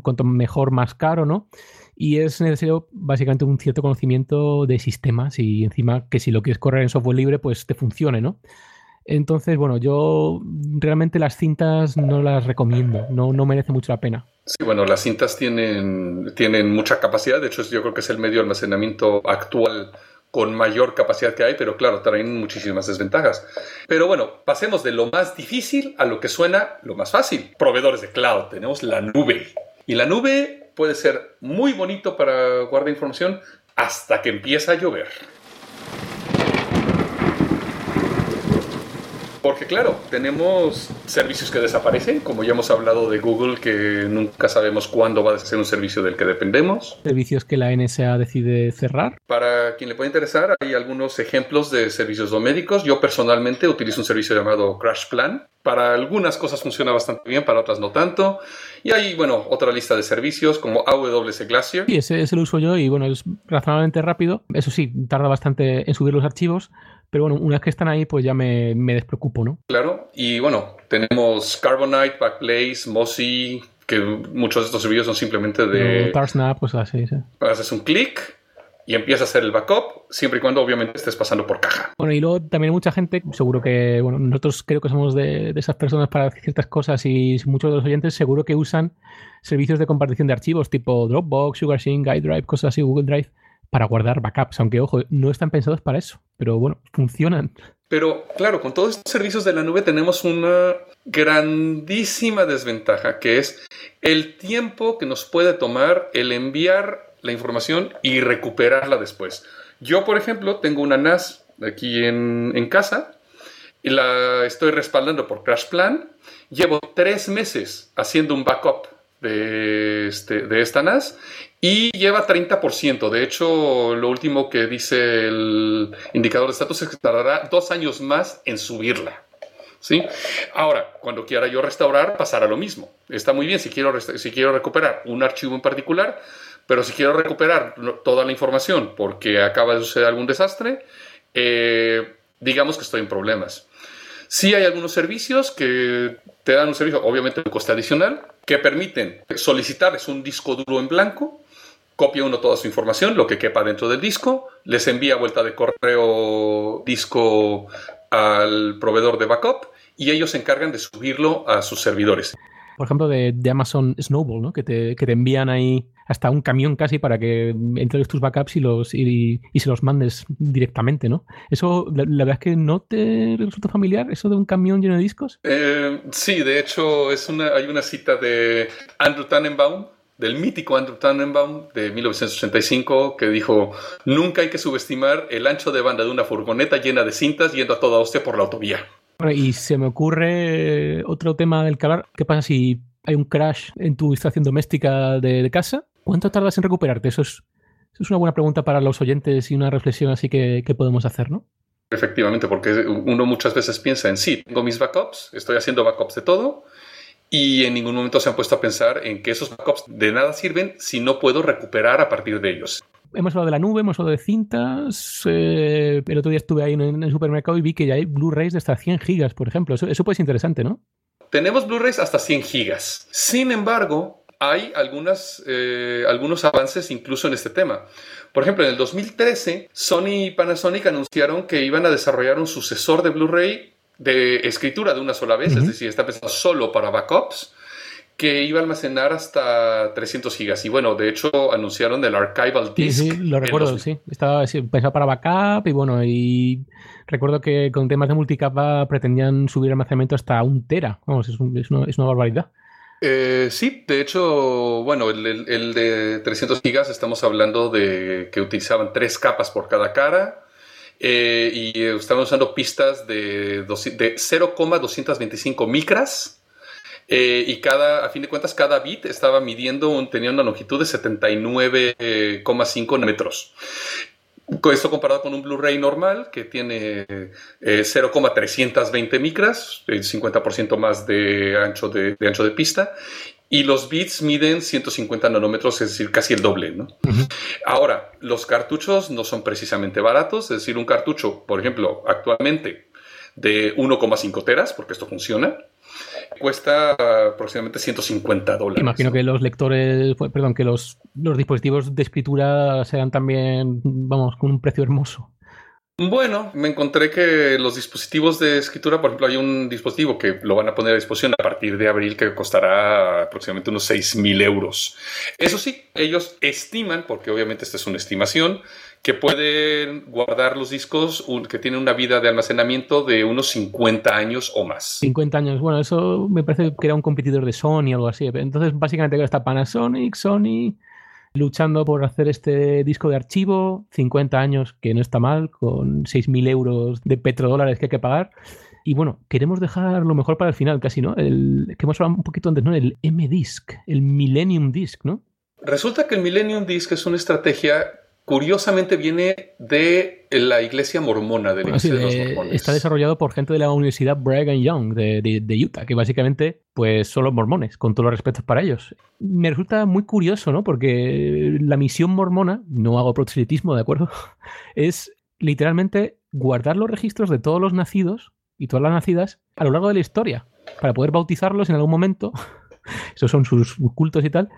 A: cuanto mejor, más caro, ¿no? Y es necesario básicamente un cierto conocimiento de sistemas y encima que si lo quieres correr en software libre, pues te funcione, ¿no? Entonces, bueno, yo realmente las cintas no las recomiendo, no, no merece mucho la pena.
B: Sí, bueno, las cintas tienen, tienen mucha capacidad, de hecho yo creo que es el medio de almacenamiento actual con mayor capacidad que hay, pero claro, traen muchísimas desventajas. Pero bueno, pasemos de lo más difícil a lo que suena lo más fácil. Proveedores de cloud, tenemos la nube. Y la nube puede ser muy bonito para guardar información hasta que empieza a llover. Porque claro, tenemos servicios que desaparecen, como ya hemos hablado de Google, que nunca sabemos cuándo va a ser un servicio del que dependemos.
A: Servicios que la NSA decide cerrar.
B: Para quien le pueda interesar, hay algunos ejemplos de servicios domésticos. Yo personalmente utilizo un servicio llamado Crash Plan. Para algunas cosas funciona bastante bien, para otras no tanto. Y hay, bueno, otra lista de servicios como AWS Glacier.
A: Sí, ese, ese lo uso yo y bueno, es razonablemente rápido. Eso sí, tarda bastante en subir los archivos pero bueno, una vez que están ahí, pues ya me, me despreocupo, ¿no?
B: Claro, y bueno, tenemos Carbonite, Backblaze, Mozy, que muchos de estos servicios son simplemente de...
A: Tarsnap, pues así, sí.
B: Haces un clic y empieza a hacer el backup, siempre y cuando obviamente estés pasando por caja.
A: Bueno, y luego también mucha gente, seguro que, bueno, nosotros creo que somos de, de esas personas para ciertas cosas y muchos de los oyentes seguro que usan servicios de compartición de archivos tipo Dropbox, SugarSync, GuideDrive, cosas así, Google Drive para guardar backups, aunque ojo, no están pensados para eso, pero bueno, funcionan.
B: Pero claro, con todos estos servicios de la nube tenemos una grandísima desventaja, que es el tiempo que nos puede tomar el enviar la información y recuperarla después. Yo, por ejemplo, tengo una NAS aquí en, casa y la estoy respaldando por Crash Plan. Llevo tres meses haciendo un backup de, este, de esta NAS y lleva 30%. De hecho, lo último que dice el indicador de estatus es que tardará dos años más en subirla. ¿Sí? Ahora, cuando quiera yo restaurar, pasará lo mismo. Está muy bien si quiero, si quiero recuperar un archivo en particular, pero si quiero recuperar toda la información porque acaba de suceder algún desastre, eh, digamos que estoy en problemas. Sí hay algunos servicios que te dan un servicio, obviamente un coste adicional, que permiten solicitarles un disco duro en blanco copia uno toda su información, lo que quepa dentro del disco, les envía vuelta de correo disco al proveedor de backup y ellos se encargan de subirlo a sus servidores.
A: Por ejemplo, de, Amazon Snowball, ¿no? que, te, envían ahí hasta un camión casi para que entregues tus backups y, los, y, se los mandes directamente, ¿no? Eso, la, verdad es que no te resulta familiar, eso de un camión lleno de discos.
B: Eh, sí, de hecho, es una, hay una cita de Andrew Tannenbaum, del mítico Andrew Tannenbaum de 1985 que dijo, nunca hay que subestimar el ancho de banda de una furgoneta llena de cintas yendo a toda hostia por la autovía.
A: Y se me ocurre otro tema del calar. ¿Qué pasa si hay un crash en tu instalación doméstica de, casa? ¿Cuánto tardas en recuperarte? Eso es, eso es una buena pregunta para los oyentes y una reflexión así que, que podemos hacer, ¿no?
B: Efectivamente, porque uno muchas veces piensa en sí, tengo mis backups, estoy haciendo backups de todo y en ningún momento se han puesto a pensar en que esos backups de nada sirven si no puedo recuperar a partir de ellos.
A: Hemos hablado de la nube, hemos hablado de cintas. Eh, el otro día estuve ahí en, en, el supermercado y vi que ya hay Blu-rays de hasta 100 gigas, por ejemplo. Eso, eso puede ser interesante, ¿no?
B: Tenemos Blu-rays hasta 100 gigas. Sin embargo, hay algunas, eh, algunos avances incluso en este tema. Por ejemplo, en el 2013, Sony y Panasonic anunciaron que iban a desarrollar un sucesor de Blu-ray de escritura de una sola vez, uh -huh. es decir, está pensado solo para backups, que iba a almacenar hasta 300 gigas. Y bueno, de hecho, anunciaron el Archival Disk.
A: Sí, sí lo recuerdo, los... sí. Estaba pensado para backup y bueno, y recuerdo que con temas de multicapa pretendían subir el almacenamiento hasta un tera. Vamos, es, un, es, una, es una barbaridad.
B: Eh, sí, de hecho, bueno, el, el, el, de 300 gigas estamos hablando de que utilizaban tres capas por cada cara eh, y estaban usando pistas de, de 0,225 micras eh, y cada, a fin de cuentas, cada bit estaba midiendo, un, tenía una longitud de 79,5 metros. Esto comparado con un Blu-ray normal que tiene eh, 0,320 micras, el 50% más de ancho de, de, ancho de pista, y los bits miden 150 nanómetros, es decir, casi el doble. ¿no? Uh -huh. Ahora, los cartuchos no son precisamente baratos, es decir, un cartucho, por ejemplo, actualmente de 1,5 teras, porque esto funciona, cuesta aproximadamente 150 dólares.
A: Imagino que los lectores, perdón, que los, los dispositivos de escritura sean también, vamos, con un precio hermoso.
B: Bueno, me encontré que los dispositivos de escritura, por ejemplo, hay un dispositivo que lo van a poner a disposición a partir de abril que costará aproximadamente unos 6.000 euros. Eso sí, ellos estiman, porque obviamente esta es una estimación, que pueden guardar los discos que tienen una vida de almacenamiento de unos 50 años o más.
A: 50 años, bueno, eso me parece que era un competidor de Sony o algo así. Entonces, básicamente está Panasonic, Sony, luchando por hacer este disco de archivo, 50 años, que no está mal, con 6.000 euros de petrodólares que hay que pagar. Y bueno, queremos dejar lo mejor para el final, casi, ¿no? El, que hemos hablado un poquito antes, ¿no? El M-Disc, el Millennium Disc, ¿no?
B: Resulta que el Millennium Disc es una estrategia curiosamente viene de la iglesia mormona, de la iglesia
A: bueno,
B: sí, de los mormones.
A: Está desarrollado por gente de la Universidad Brigham Young de, de, de, Utah, que básicamente pues, son los mormones, con todos los respetos para ellos. Me resulta muy curioso, ¿no? Porque la misión mormona, no hago proselitismo, ¿de acuerdo? *laughs* Es literalmente guardar los registros de todos los nacidos y todas las nacidas a lo largo de la historia, para poder bautizarlos en algún momento. *laughs* Esos son sus cultos y tal.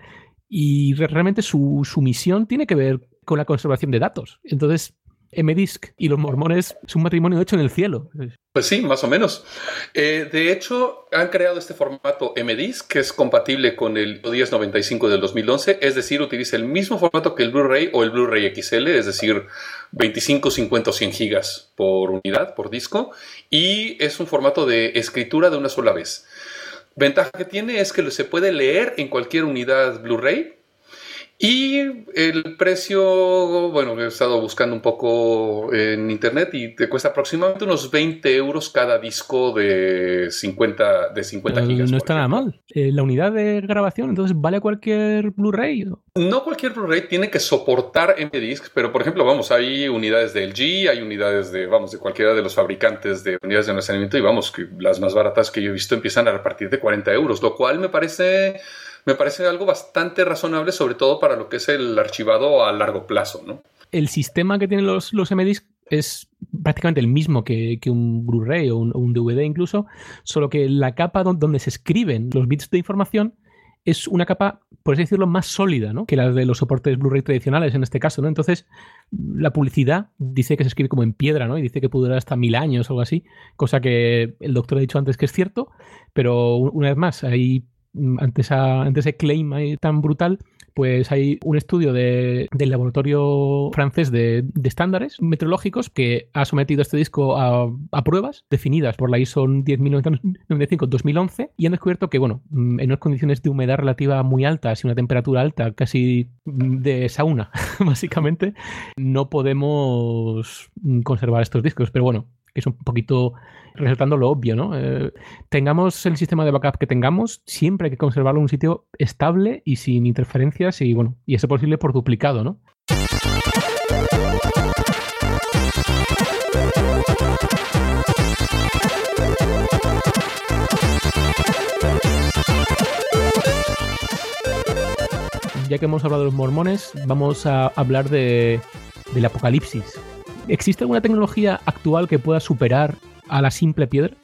A: Y realmente su, su misión tiene que ver con la conservación de datos. Entonces, MDisc y los mormones es un matrimonio hecho en el cielo.
B: Pues sí, más o menos. Eh, de hecho, han creado este formato MDisc que es compatible con el 1095 del 2011, es decir, utiliza el mismo formato que el Blu-ray o el Blu-ray XL, es decir, 25, 50 o 100 gigas por unidad, por disco, y es un formato de escritura de una sola vez. Ventaja que tiene es que se puede leer en cualquier unidad Blu-ray y el precio, bueno, he estado buscando un poco en internet y te cuesta aproximadamente unos 20 euros cada disco de 50, de 50 gigas.
A: No está nada mal. Eh, la unidad de grabación, entonces, ¿vale cualquier Blu-ray?
B: No cualquier Blu-ray tiene que soportar MDisc, pero por ejemplo, vamos, hay unidades de LG, hay unidades de, vamos, de cualquiera de los fabricantes de unidades de almacenamiento y vamos, que las más baratas que yo he visto empiezan a repartir de 40 euros, lo cual me parece me parece algo bastante razonable, sobre todo para lo que es el archivado a largo plazo. ¿no?
A: El sistema que tienen los, los MDisc es prácticamente el mismo que, que un Blu-ray o un, DVD incluso, solo que la capa donde se escriben los bits de información es una capa, por así decirlo, más sólida ¿no? que la de los soportes Blu-ray tradicionales en este caso. ¿no? Entonces, la publicidad dice que se escribe como en piedra ¿no? y dice que puede durar hasta mil años o algo así, cosa que el doctor ha dicho antes que es cierto, pero una vez más, hay ante, esa, ante ese claim ahí tan brutal, pues hay un estudio de, del laboratorio francés de, de, estándares meteorológicos que ha sometido este disco a, pruebas definidas por la ISO 10995-2011 y han descubierto que, bueno, en unas condiciones de humedad relativa muy altas y una temperatura alta, casi de sauna, *laughs* básicamente, no podemos conservar estos discos. Pero bueno, es un poquito resaltando lo obvio, ¿no? Eh, tengamos el sistema de backup que tengamos, siempre hay que conservarlo en un sitio estable y sin interferencias y bueno, y eso posible por duplicado, ¿no? Ya que hemos hablado de los mormones, vamos a hablar de, del apocalipsis. ¿Existe alguna tecnología actual que pueda superar a la simple piedra?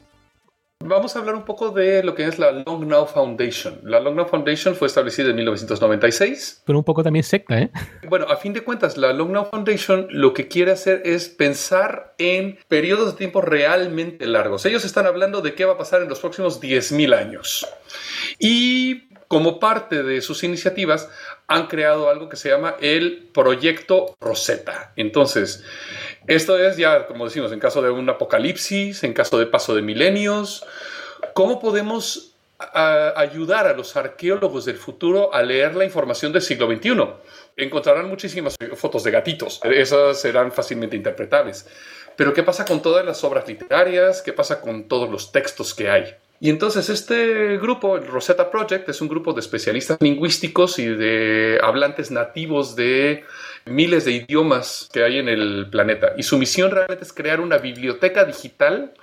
B: Vamos a hablar un poco de lo que es la Long Now Foundation. La Long Now Foundation fue establecida en 1996.
A: Pero un poco también secta, ¿eh?
B: Bueno, a fin de cuentas, la Long Now Foundation lo que quiere hacer es pensar en periodos de tiempo realmente largos. Ellos están hablando de qué va a pasar en los próximos 10.000 años. Y como parte de sus iniciativas, han creado algo que se llama el Proyecto Rosetta. Entonces, esto es ya, como decimos, en caso de un apocalipsis, en caso de paso de milenios, ¿cómo podemos ayudar a los arqueólogos del futuro a leer la información del siglo XXI? Encontrarán muchísimas fotos de gatitos, esas serán fácilmente interpretables. Pero ¿qué pasa con todas las obras literarias? ¿Qué pasa con todos los textos que hay? Y entonces este grupo, el Rosetta Project, es un grupo de especialistas lingüísticos y de hablantes nativos de miles de idiomas que hay en el planeta. Y su misión realmente es crear una biblioteca digital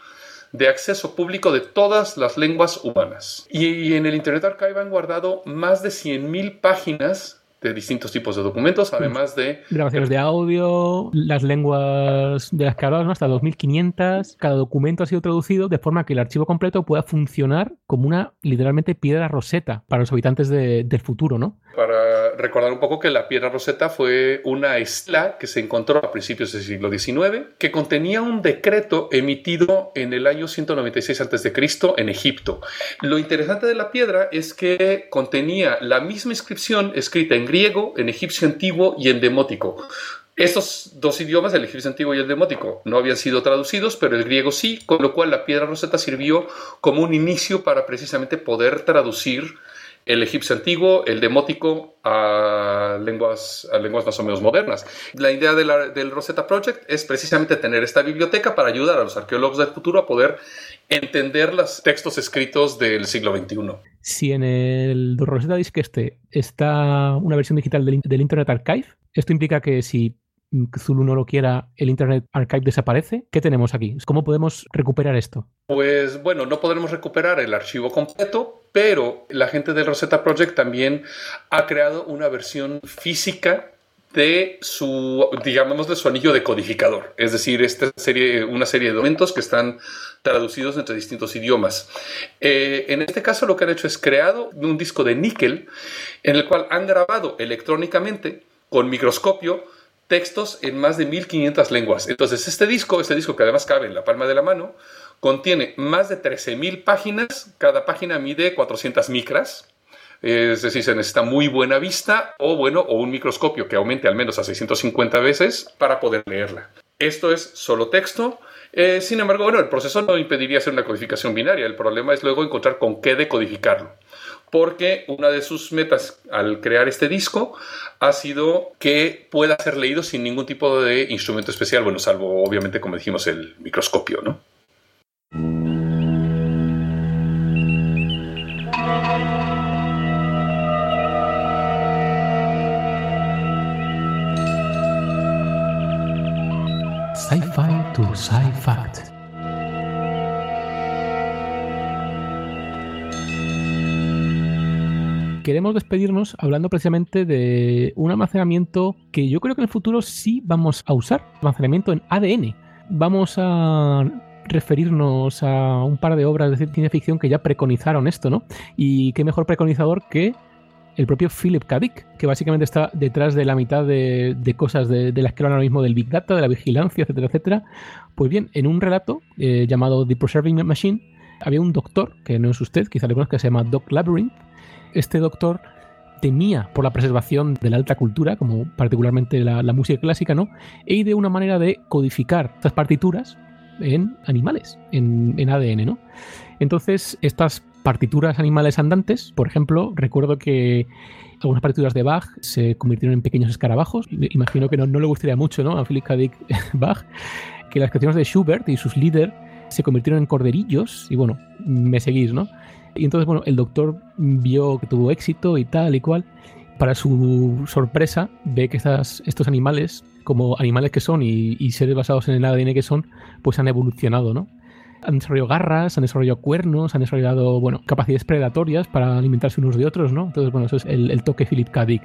B: de acceso público de todas las lenguas humanas. Y en el Internet Archive han guardado más de 100.000 páginas de distintos tipos de documentos, además de...
A: Grabaciones de audio, las lenguas de las que hablamos, hasta 2500. Cada documento ha sido traducido de forma que el archivo completo pueda funcionar como una literalmente piedra roseta para los habitantes del futuro, ¿no?
B: Para recordar un poco que la piedra roseta fue una estela que se encontró a principios del siglo XIX, que contenía un decreto emitido en el año 196 a.C. en Egipto. Lo interesante de la piedra es que contenía la misma inscripción escrita en griego, en egipcio antiguo y en demótico. Estos dos idiomas, el egipcio antiguo y el demótico, no habían sido traducidos, pero el griego sí, con lo cual la piedra roseta sirvió como un inicio para precisamente poder traducir el egipcio antiguo, el demótico a lenguas, a lenguas más o menos modernas. La idea del Rosetta Project es precisamente tener esta biblioteca para ayudar a los arqueólogos del futuro a poder entender los textos escritos del siglo XXI.
A: Si en el Rosetta Disk este está una versión digital del, del Internet Archive, esto implica que si Zulu no lo quiera, el Internet Archive desaparece. ¿Qué tenemos aquí? ¿Cómo podemos recuperar esto?
B: Pues bueno, no podremos recuperar el archivo completo, pero la gente del Rosetta Project también ha creado una versión física de su, digamos, de su anillo decodificador. Es decir, esta serie, una serie de documentos que están traducidos entre distintos idiomas. Eh, en este caso lo que han hecho es creado un disco de níquel en el cual han grabado electrónicamente con microscopio textos en más de 1500 lenguas. Entonces, este disco, este disco que además cabe en la palma de la mano, contiene más de 13.000 páginas, cada página mide 400 micras, es decir, se necesita muy buena vista o bueno, o un microscopio que aumente al menos a 650 veces para poder leerla. Esto es solo texto. Eh, sin embargo, el proceso no impediría hacer una codificación binaria. El problema es luego encontrar con qué decodificarlo porque una de sus metas al crear este disco ha sido que pueda ser leído sin ningún tipo de instrumento especial, bueno, salvo obviamente, como dijimos, el microscopio, ¿no?
A: Sci-fi to sci-fact. Queremos despedirnos hablando precisamente de un almacenamiento que yo creo que en el futuro sí vamos a usar, almacenamiento en ADN. Vamos a referirnos a un par de obras de ciencia ficción que ya preconizaron esto, ¿no? Y qué mejor preconizador que el propio Philip K. Dick, que básicamente está detrás de la mitad de, cosas de, las que hablan ahora mismo del Big Data, de la vigilancia, etcétera, etcétera. Pues bien, en un relato eh, llamado The Preserving Machine, había un doctor, que no es usted, quizá le conozca, se llama Doc Labyrinth, este doctor temía por la preservación de la alta cultura, como particularmente la, música clásica, ¿no? E de una manera de codificar estas partituras en animales, en, ADN, ¿no? Entonces, estas partituras animales andantes, por ejemplo, recuerdo que algunas partituras de Bach se convirtieron en pequeños escarabajos. Imagino que no, le gustaría mucho, ¿no? A Philip *laughs* Bach que las creaciones de Schubert y sus líderes se convirtieron en corderillos, y bueno, me seguís, ¿no? Y entonces, bueno, el doctor vio que tuvo éxito y tal y cual. Para su sorpresa, ve que estas, estos animales, como animales que son y, seres basados en el ADN que son, pues han evolucionado, ¿no? han desarrollado garras, han desarrollado cuernos, han desarrollado, bueno, capacidades predatorias para alimentarse unos de otros, ¿no? Entonces, bueno, eso es el, toque Philip K. Dick.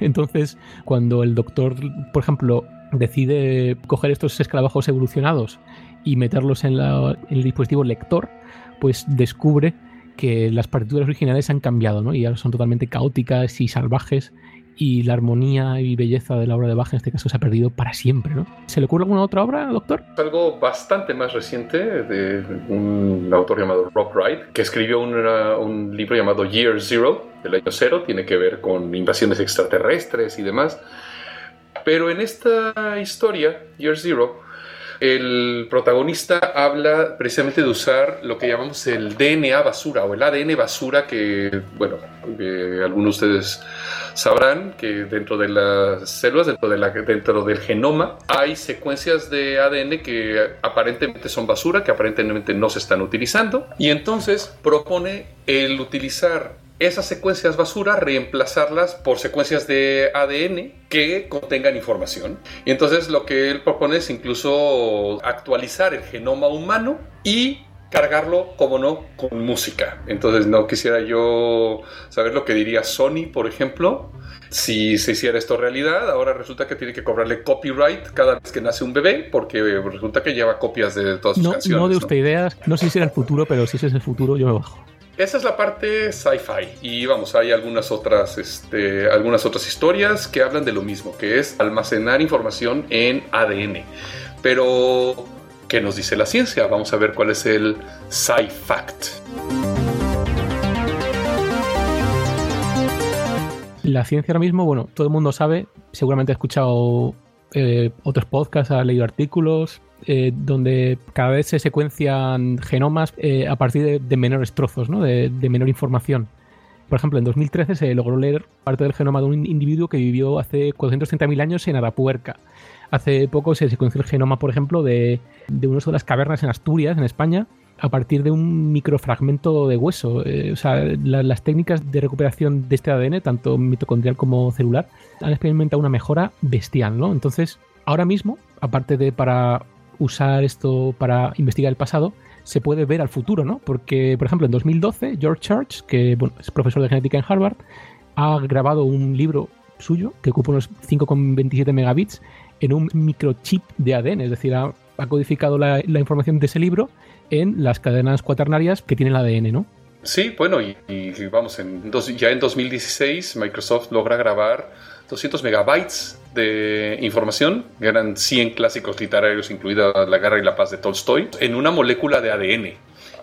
A: Entonces, cuando el doctor, por ejemplo, decide coger estos escarabajos evolucionados y meterlos en el dispositivo lector, pues descubre que las partituras originales han cambiado, ¿no? Y ahora son totalmente caóticas y salvajes y la armonía y belleza de la obra de Bach en este caso se ha perdido para siempre, ¿no? ¿Se le ocurre alguna otra obra, doctor?
B: Algo bastante más reciente de un autor llamado Rob Wright, que escribió un libro llamado Year Zero, el año cero, tiene que ver con invasiones extraterrestres y demás. Pero en esta historia, Year Zero, el protagonista habla precisamente de usar lo que llamamos el DNA basura o el ADN basura que, bueno, algunos de ustedes sabrán que dentro de las células, dentro, de la- dentro del genoma, hay secuencias de ADN que aparentemente son basura, que aparentemente no se están utilizando. Y entonces propone el utilizar esas secuencias basura, reemplazarlas por secuencias de ADN que contengan información. Y entonces lo que él propone es incluso actualizar el genoma humano y cargarlo, como no, con música. Entonces no quisiera yo saber lo que diría Sony, por ejemplo, si se hiciera esto realidad. Ahora resulta que tiene que cobrarle copyright cada vez que nace un bebé, porque resulta que lleva copias de todas sus
A: No,
B: canciones.
A: no de
B: ¿no?
A: usted ideas, no sé si será el futuro, pero si ese es el futuro, yo me bajo.
B: Esa es la parte sci-fi y vamos, hay algunas otras, este, algunas otras historias que hablan de lo mismo, que es almacenar información en ADN. Pero, ¿qué nos dice la ciencia? Vamos a ver cuál es el sci-fact.
A: La ciencia ahora mismo, bueno, todo el mundo sabe, seguramente ha escuchado eh, otros podcasts, ha leído artículos, eh, donde cada vez se secuencian genomas eh, a partir de, menores trozos, ¿no? de, menor información. Por ejemplo, en 2013 se logró leer parte del genoma de un individuo que vivió hace 430.000 años en Arapuerca. Hace poco se secuenció el genoma, por ejemplo, de, de un de las cavernas en Asturias, en España, a partir de un microfragmento de hueso. Eh, o sea, la- las técnicas de recuperación de este ADN, tanto mitocondrial como celular, han experimentado una mejora bestial, ¿no? Entonces, ahora mismo, aparte de para usar esto para investigar el pasado, se puede ver al futuro, ¿no? Porque, por ejemplo, en 2012, George Church, que es profesor de genética en Harvard, ha grabado un libro suyo que ocupa unos 5,27 megabits en un microchip de ADN, es decir, ha, codificado la, información de ese libro en las cadenas cuaternarias que tiene el ADN, ¿no?
B: Sí, bueno, y, vamos, en ya en 2016 Microsoft logra grabar 200 megabytes de información, eran 100 clásicos literarios, incluida La Guerra y la Paz de Tolstoy, en una molécula de ADN.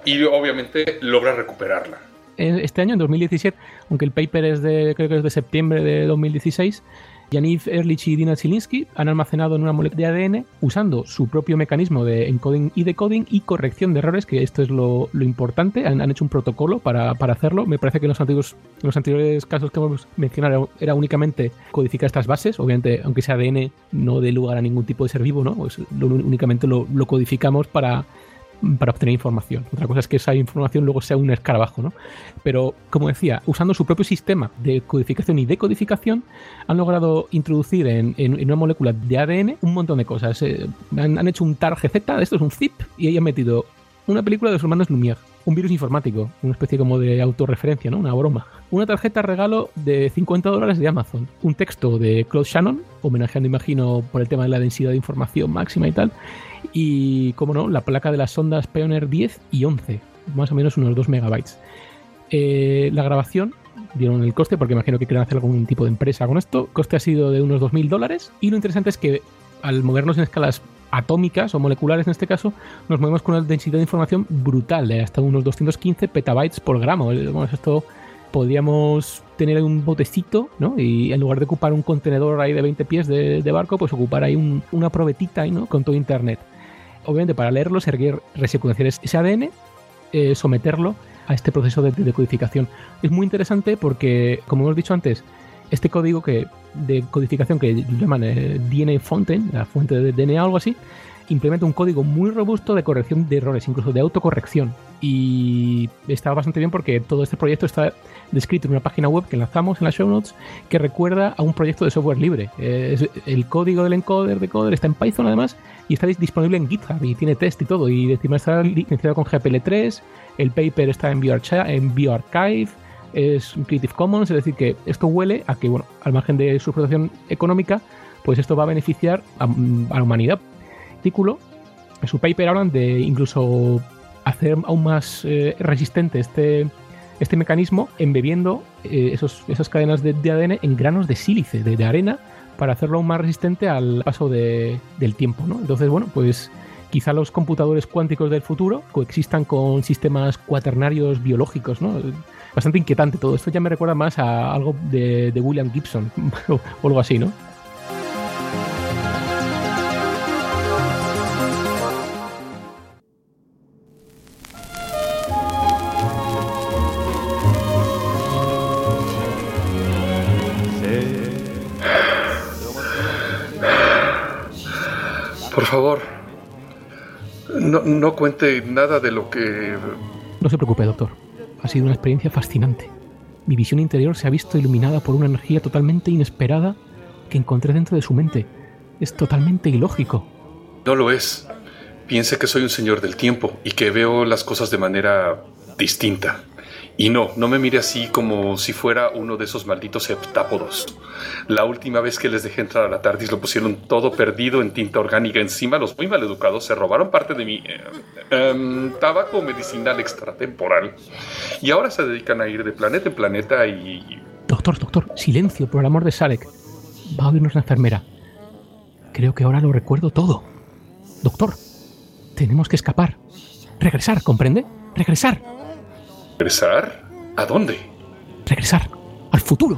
B: Y obviamente logra recuperarla.
A: Este año, en 2017, aunque el paper es de, creo que es de septiembre de 2016, Yaniv Erlich y Dina Zielinski han almacenado en una molécula de ADN usando su propio mecanismo de encoding y decoding y corrección de errores, que esto es lo, importante. Han, hecho un protocolo para, para hacerlo. Me parece que en los, antiguos, en los anteriores casos que hemos mencionado era únicamente codificar estas bases. Obviamente, aunque sea ADN, no dé lugar a ningún tipo de ser vivo, ¿no? Pues únicamente lo codificamos para, para obtener información. Otra cosa es que esa información luego sea un escarabajo, ¿no? Pero, como decía, usando su propio sistema de codificación y decodificación, han logrado introducir en, una molécula de ADN un montón de cosas. Eh, han, han hecho un TAR GZ, esto es un zip, y ahí han metido una película de los hermanos Lumière, un virus informático, una especie como de autorreferencia, ¿no? Una broma. Una tarjeta regalo de 50 dólares de Amazon. Un texto de Claude Shannon, homenajeando, imagino, por el tema de la densidad de información máxima y tal. Y, como no, la placa de las sondas Pioneer 10 y 11, más o menos unos 2 megabytes. Eh, la grabación, dieron el coste, porque imagino que quieren hacer algún tipo de empresa con esto. Coste ha sido de unos 2.000 dólares. Y lo interesante es que al movernos en escalas atómicas o moleculares en este caso, nos movemos con una densidad de información brutal, de hasta unos 215 petabytes por gramo. Eh, esto podríamos tener un botecito, ¿no? Y en lugar de ocupar un contenedor ahí de 20 pies de, de barco, pues ocupar ahí un- una probetita ahí, ¿no? Con todo internet. Obviamente para leerlo se requiere resecuenciar ese ADN, eh, someterlo a este proceso de, de decodificación. Es muy interesante porque, como hemos dicho antes, este código que, de codificación que llaman eh, DNA Fountain, la fuente de DNA o algo así, implementa un código muy robusto de corrección de errores, incluso de autocorrección. Y está bastante bien porque todo este proyecto está descrito en una página web que enlazamos en las show notes que recuerda a un proyecto de software libre. El código del encoder de Coder está en Python además y está dis- disponible en GitHub y tiene test y todo. Y encima está licenciado con GPL3, el paper está en BioArchive, en es Creative Commons, es decir, que esto huele a que, bueno, al margen de su explotación económica, pues esto va a beneficiar a la humanidad. En su paper hablan de incluso hacer aún más eh, resistente este, este mecanismo embebiendo eh, esos, esas cadenas de, ADN en granos de sílice, de, arena, para hacerlo aún más resistente al paso de- del tiempo. ¿no? Entonces, bueno, pues quizá los computadores cuánticos del futuro coexistan con sistemas cuaternarios biológicos, ¿no? Bastante inquietante todo. Esto ya me recuerda más a algo de, William Gibson *laughs* o algo así, ¿no?
B: Favor, no, no cuente nada de lo que...
A: No se preocupe, doctor. Ha sido una experiencia fascinante. Mi visión interior se ha visto iluminada por una energía totalmente inesperada que encontré dentro de su mente. Es totalmente ilógico.
B: No lo es. Piense que soy un señor del tiempo y que veo las cosas de manera distinta. Y no, no me mire así como si fuera uno de esos malditos heptápodos. La última vez que les dejé entrar a la TARDIS lo pusieron todo perdido en tinta orgánica encima. Los muy maleducados se robaron parte de mi eh, em, tabaco medicinal extratemporal. Y ahora se dedican a ir de planeta en planeta y...
A: Doctor, doctor, silencio, por el amor de Salek. Va a oírnos la enfermera. Creo que ahora lo recuerdo todo. Doctor, tenemos que escapar. Regresar, ¿comprende? Regresar,
B: ¿Regresar? ¿A dónde?
A: regresar. Al futuro.